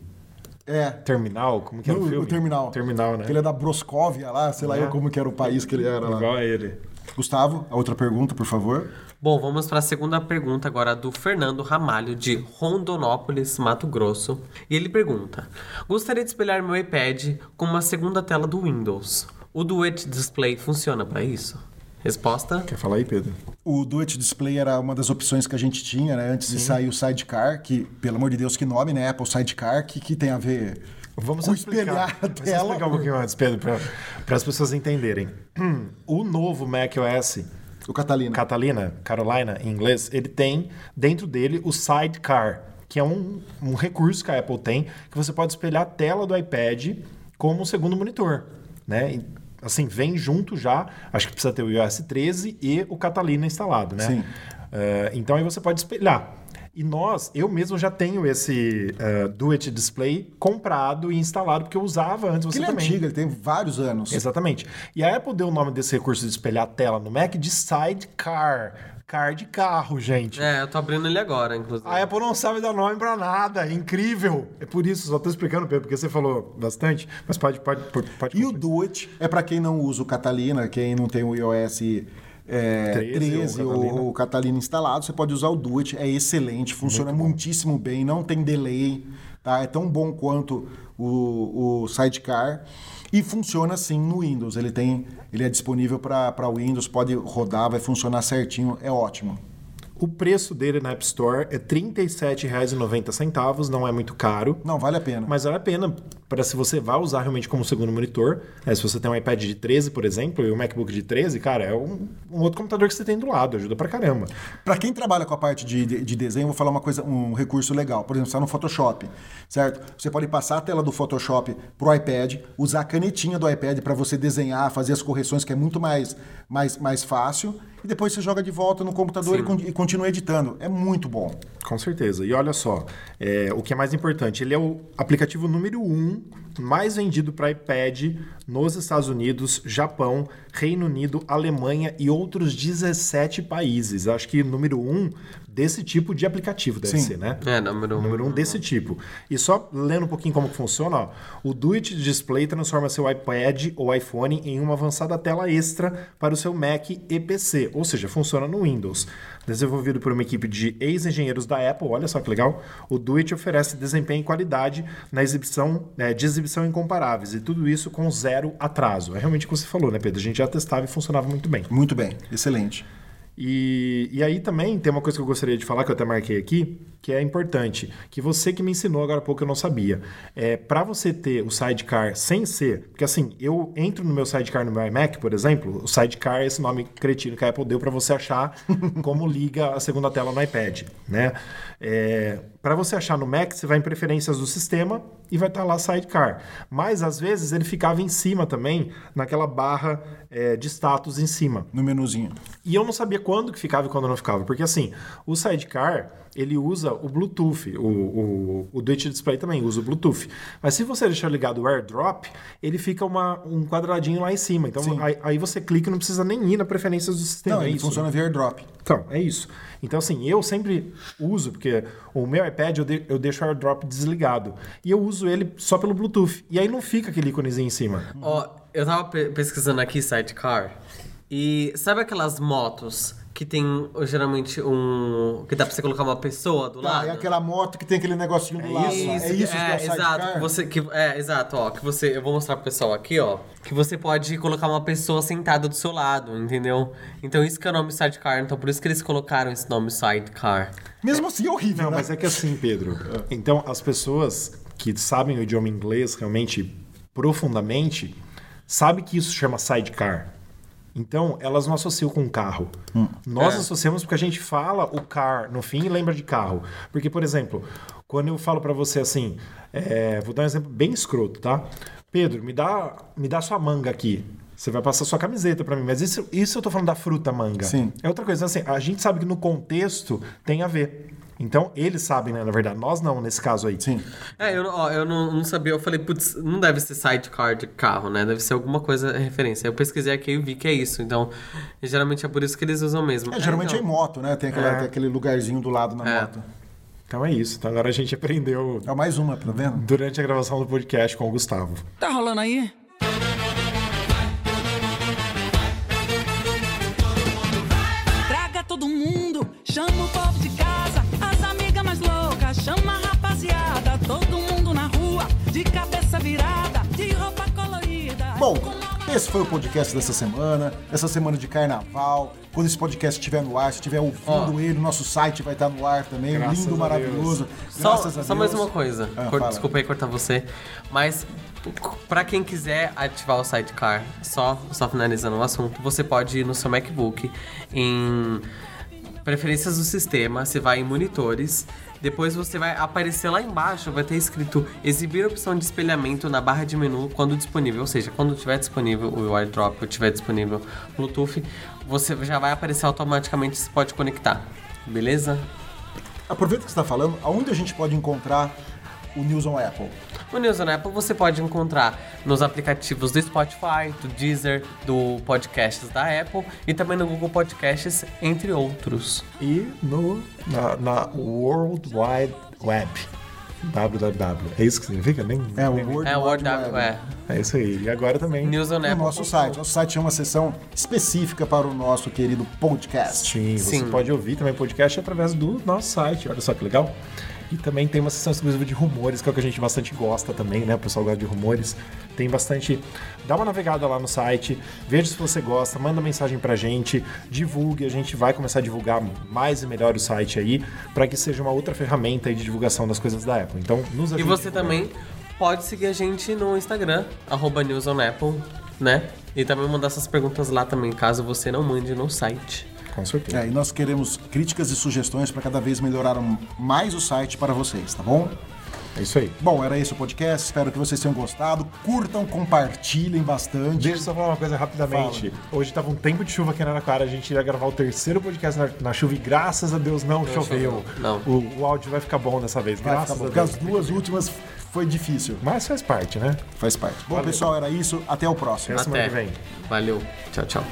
É. terminal, como que era o No, filme? o terminal. Terminal, né? Ele é da Broscóvia lá, sei lá É. eu como que era o país que ele era lá. Igual a ele. Gustavo, a outra pergunta, por favor. Bom, vamos para a segunda pergunta agora do Fernando Ramalho, de Rondonópolis, Mato Grosso. E ele pergunta: Gostaria de espelhar meu iPad com uma segunda tela do Windows. O Duet Display funciona para isso? Resposta: Quer falar aí, Pedro? O Do It Display era uma das opções que a gente tinha, né? Antes de sair o Sidecar, que, pelo amor de Deus, que nome, né? Apple Sidecar, que, que tem a ver Vamos com explicar. espelhar a Vamos tela. explicar um pouquinho antes, Pedro, para as pessoas entenderem. O novo macOS O Catalina. Catalina, Carolina, em inglês, ele tem dentro dele o Sidecar, que é um, um recurso que a Apple tem, que você pode espelhar a tela do iPad como um segundo monitor, né? E, assim, vem junto já, acho que precisa ter o iOS 13 e o Catalina instalado, né? Sim. Eh, então aí você pode espelhar. E nós, eu mesmo já tenho esse uh, Do It Display comprado e instalado, porque eu usava antes você Ele é também. antigo, ele tem vários anos. Exatamente. E a Apple deu o nome desse recurso de espelhar a tela no Mac de Sidecar. Car de carro, gente. É, eu tô abrindo ele agora, inclusive. A Apple não sabe dar nome pra nada. É incrível. É por isso, só tô explicando, Pedro, porque você falou bastante. Mas pode, pode, pode. pode E o Do It é para quem não usa o Catalina, quem não tem o iOS é, 13 13, ou Catalina. o Catalina instalado, você pode usar o Do It, é excelente, funciona muitíssimo bem, não tem delay, tá? É tão bom quanto o, o Sidecar. E funciona sim no Windows. Ele tem, ele é disponível para Windows, pode rodar, vai funcionar certinho, é ótimo. O preço dele na App Store é R$ 37,90, não é muito caro. Não, vale a pena. Mas vale a pena para se você vai usar realmente como segundo monitor. né? se você tem um iPad de 13, por exemplo, e um MacBook de 13, cara, é um, um outro computador que você tem do lado, ajuda pra caramba. Para quem trabalha com a parte de, de, de desenho, vou falar uma coisa, um recurso legal. Por exemplo, você está no Photoshop, certo? Você pode passar a tela do Photoshop pro iPad, usar a canetinha do iPad para você desenhar, fazer as correções, que é muito mais, mais, mais fácil, e depois você joga de volta no computador e, con- e continua editando. É muito bom. Com certeza. E olha só, é, o que é mais importante, ele é o aplicativo número um mais vendido para iPad nos Estados Unidos, Japão, Reino Unido, Alemanha e outros 17 países. Acho que número um desse tipo de aplicativo deve Sim. ser, né? É, número um. Número um desse tipo. E só lendo um pouquinho como que funciona, ó, o Do It Display transforma seu iPad ou iPhone em uma avançada tela extra para o seu Mac e PC, ou seja, funciona no Windows. Desenvolvido por uma equipe de ex-engenheiros da Apple, olha só que legal, o Do It oferece desempenho e qualidade na exibição, é, de exibição incomparáveis, e tudo isso com zero atraso. É realmente o que você falou, né, Pedro? A gente já testava e funcionava muito bem. Muito bem, excelente. E, e aí também tem uma coisa que eu gostaria de falar, que eu até marquei aqui, que é importante, que você que me ensinou agora há pouco eu não sabia. É, para você ter o sidecar sem ser, porque assim, eu entro no meu sidecar no meu iMac, por exemplo, o sidecar é esse nome cretino que a Apple deu para você achar como liga a segunda tela no iPad, né? É, para você achar no Mac, você vai em preferências do sistema e vai estar lá sidecar. Mas às vezes ele ficava em cima também, naquela barra é, de status em cima. No menuzinho. E eu não sabia quando que ficava e quando não ficava. Porque assim, o Sidecar, ele usa o Bluetooth. O, o, o Do It Display também usa o Bluetooth. Mas se você deixar ligado o AirDrop, ele fica uma, um quadradinho lá em cima. Então aí, aí você clica e não precisa nem ir na preferências do sistema. Não, é ele isso. funciona via airdrop. Então, é isso. Então, assim, eu sempre uso, porque o meu iPad eu, de- eu deixo o AirDrop desligado. E eu uso ele só pelo Bluetooth. E aí não fica aquele íconezinho em cima. Ó, eu tava pe- pesquisando aqui sidecar. E sabe aquelas motos que tem geralmente um. que dá pra você colocar uma pessoa do Tá, lado? é aquela moto que tem aquele negocinho do lado. lá. é isso que é o sidecar? exato. que Você, que, é, exato, ó. Que você. Eu vou mostrar pro pessoal aqui, ó. Que você pode colocar uma pessoa sentada do seu lado, entendeu? Então isso que é o nome sidecar. Então por isso que eles colocaram esse nome sidecar. Mesmo assim é horrível, Não, né? mas é que assim, Pedro. Então, as pessoas que sabem o idioma inglês realmente profundamente sabem que isso chama sidecar. Então, elas não associam com carro. Nós É. associamos porque a gente fala o car no fim e lembra de carro. Porque, por exemplo, quando eu falo pra você assim, é, vou dar um exemplo bem escroto, tá? Pedro, me dá, me dá sua manga aqui. Você vai passar sua camiseta pra mim, mas isso, isso eu tô falando da fruta manga. Sim. É outra coisa, assim, a gente sabe que no contexto tem a ver. Então, eles sabem, né, na verdade. Nós não, nesse caso aí. Sim. É, eu, não- ó, eu não, não sabia. Eu falei, putz, não deve ser sidecar de carro, né? Deve ser alguma coisa referência. Eu pesquisei aqui e vi que é isso. Então, geralmente é por isso que eles usam mesmo. É, geralmente é em então. moto, né? Tem, aquela- É. tem aquele lugarzinho do lado na É. moto. Então é isso. Então agora a gente aprendeu É mais uma, tá vendo? durante a gravação do podcast com o Gustavo. Tá rolando aí? Bom, esse foi o podcast dessa semana, essa semana de carnaval. Quando esse podcast estiver no ar, se estiver ouvindo Ó. ele, nosso site vai estar no ar também, Graças lindo, maravilhoso. Só, só mais uma coisa. Ah, Cor-. Desculpa aí cortar você. Mas, pra quem quiser ativar o sidecar, só, só finalizando o assunto, você pode ir no seu MacBook em preferências do sistema, você vai em monitores. Depois você vai aparecer lá embaixo, vai ter escrito exibir opção de espelhamento na barra de menu quando disponível. Ou seja, quando tiver disponível o AirDrop ou tiver disponível Bluetooth, você já vai aparecer automaticamente, você pode conectar. Beleza? Aproveita que você está falando, aonde a gente pode encontrar o News on Apple? O News on Apple você pode encontrar nos aplicativos do Spotify, do Deezer, do Podcasts da Apple e também no Google Podcasts, entre outros. E no, na, na World Wide Web. www. É isso que significa? Nem, É, o nem- World É o Wide Web. é. é isso aí. E agora também. News on No Apple. nosso site. Nosso site é uma seção específica para o nosso querido podcast. Sim, você Sim. pode ouvir também podcast através do nosso site. Olha só que legal. E também tem uma sessão exclusiva de rumores, que é o que a gente bastante gosta também, né? O pessoal gosta de rumores. Tem bastante. Dá uma navegada lá no site, veja se você gosta, manda mensagem pra gente, divulgue. A gente vai começar a divulgar mais e melhor o site aí, para que seja uma outra ferramenta aí de divulgação das coisas da Apple. Então, nos E ajude você a divulgar. também pode seguir a gente no Instagram, arroba News on Apple, né? E também mandar suas perguntas lá também, caso você não mande no site. Com certeza. É, e nós queremos críticas e sugestões para cada vez melhorar mais o site para vocês, tá bom? É isso aí. Bom, era esse o podcast. Espero que vocês tenham gostado. Curtam, compartilhem bastante. Deixa eu só falar uma coisa rapidamente. Hoje tava um tempo de chuva aqui em Araraquara, a gente ia gravar o terceiro podcast na, na chuva e graças a Deus não, choveu. choveu. Não. O, o áudio vai ficar bom dessa vez, Vai graças bom, a porque Deus. as duas últimas foi difícil. Mas faz parte, né? Faz parte. Bom, Valeu. pessoal, era isso. Até o próximo. Até semana que vem. Valeu. Tchau, tchau.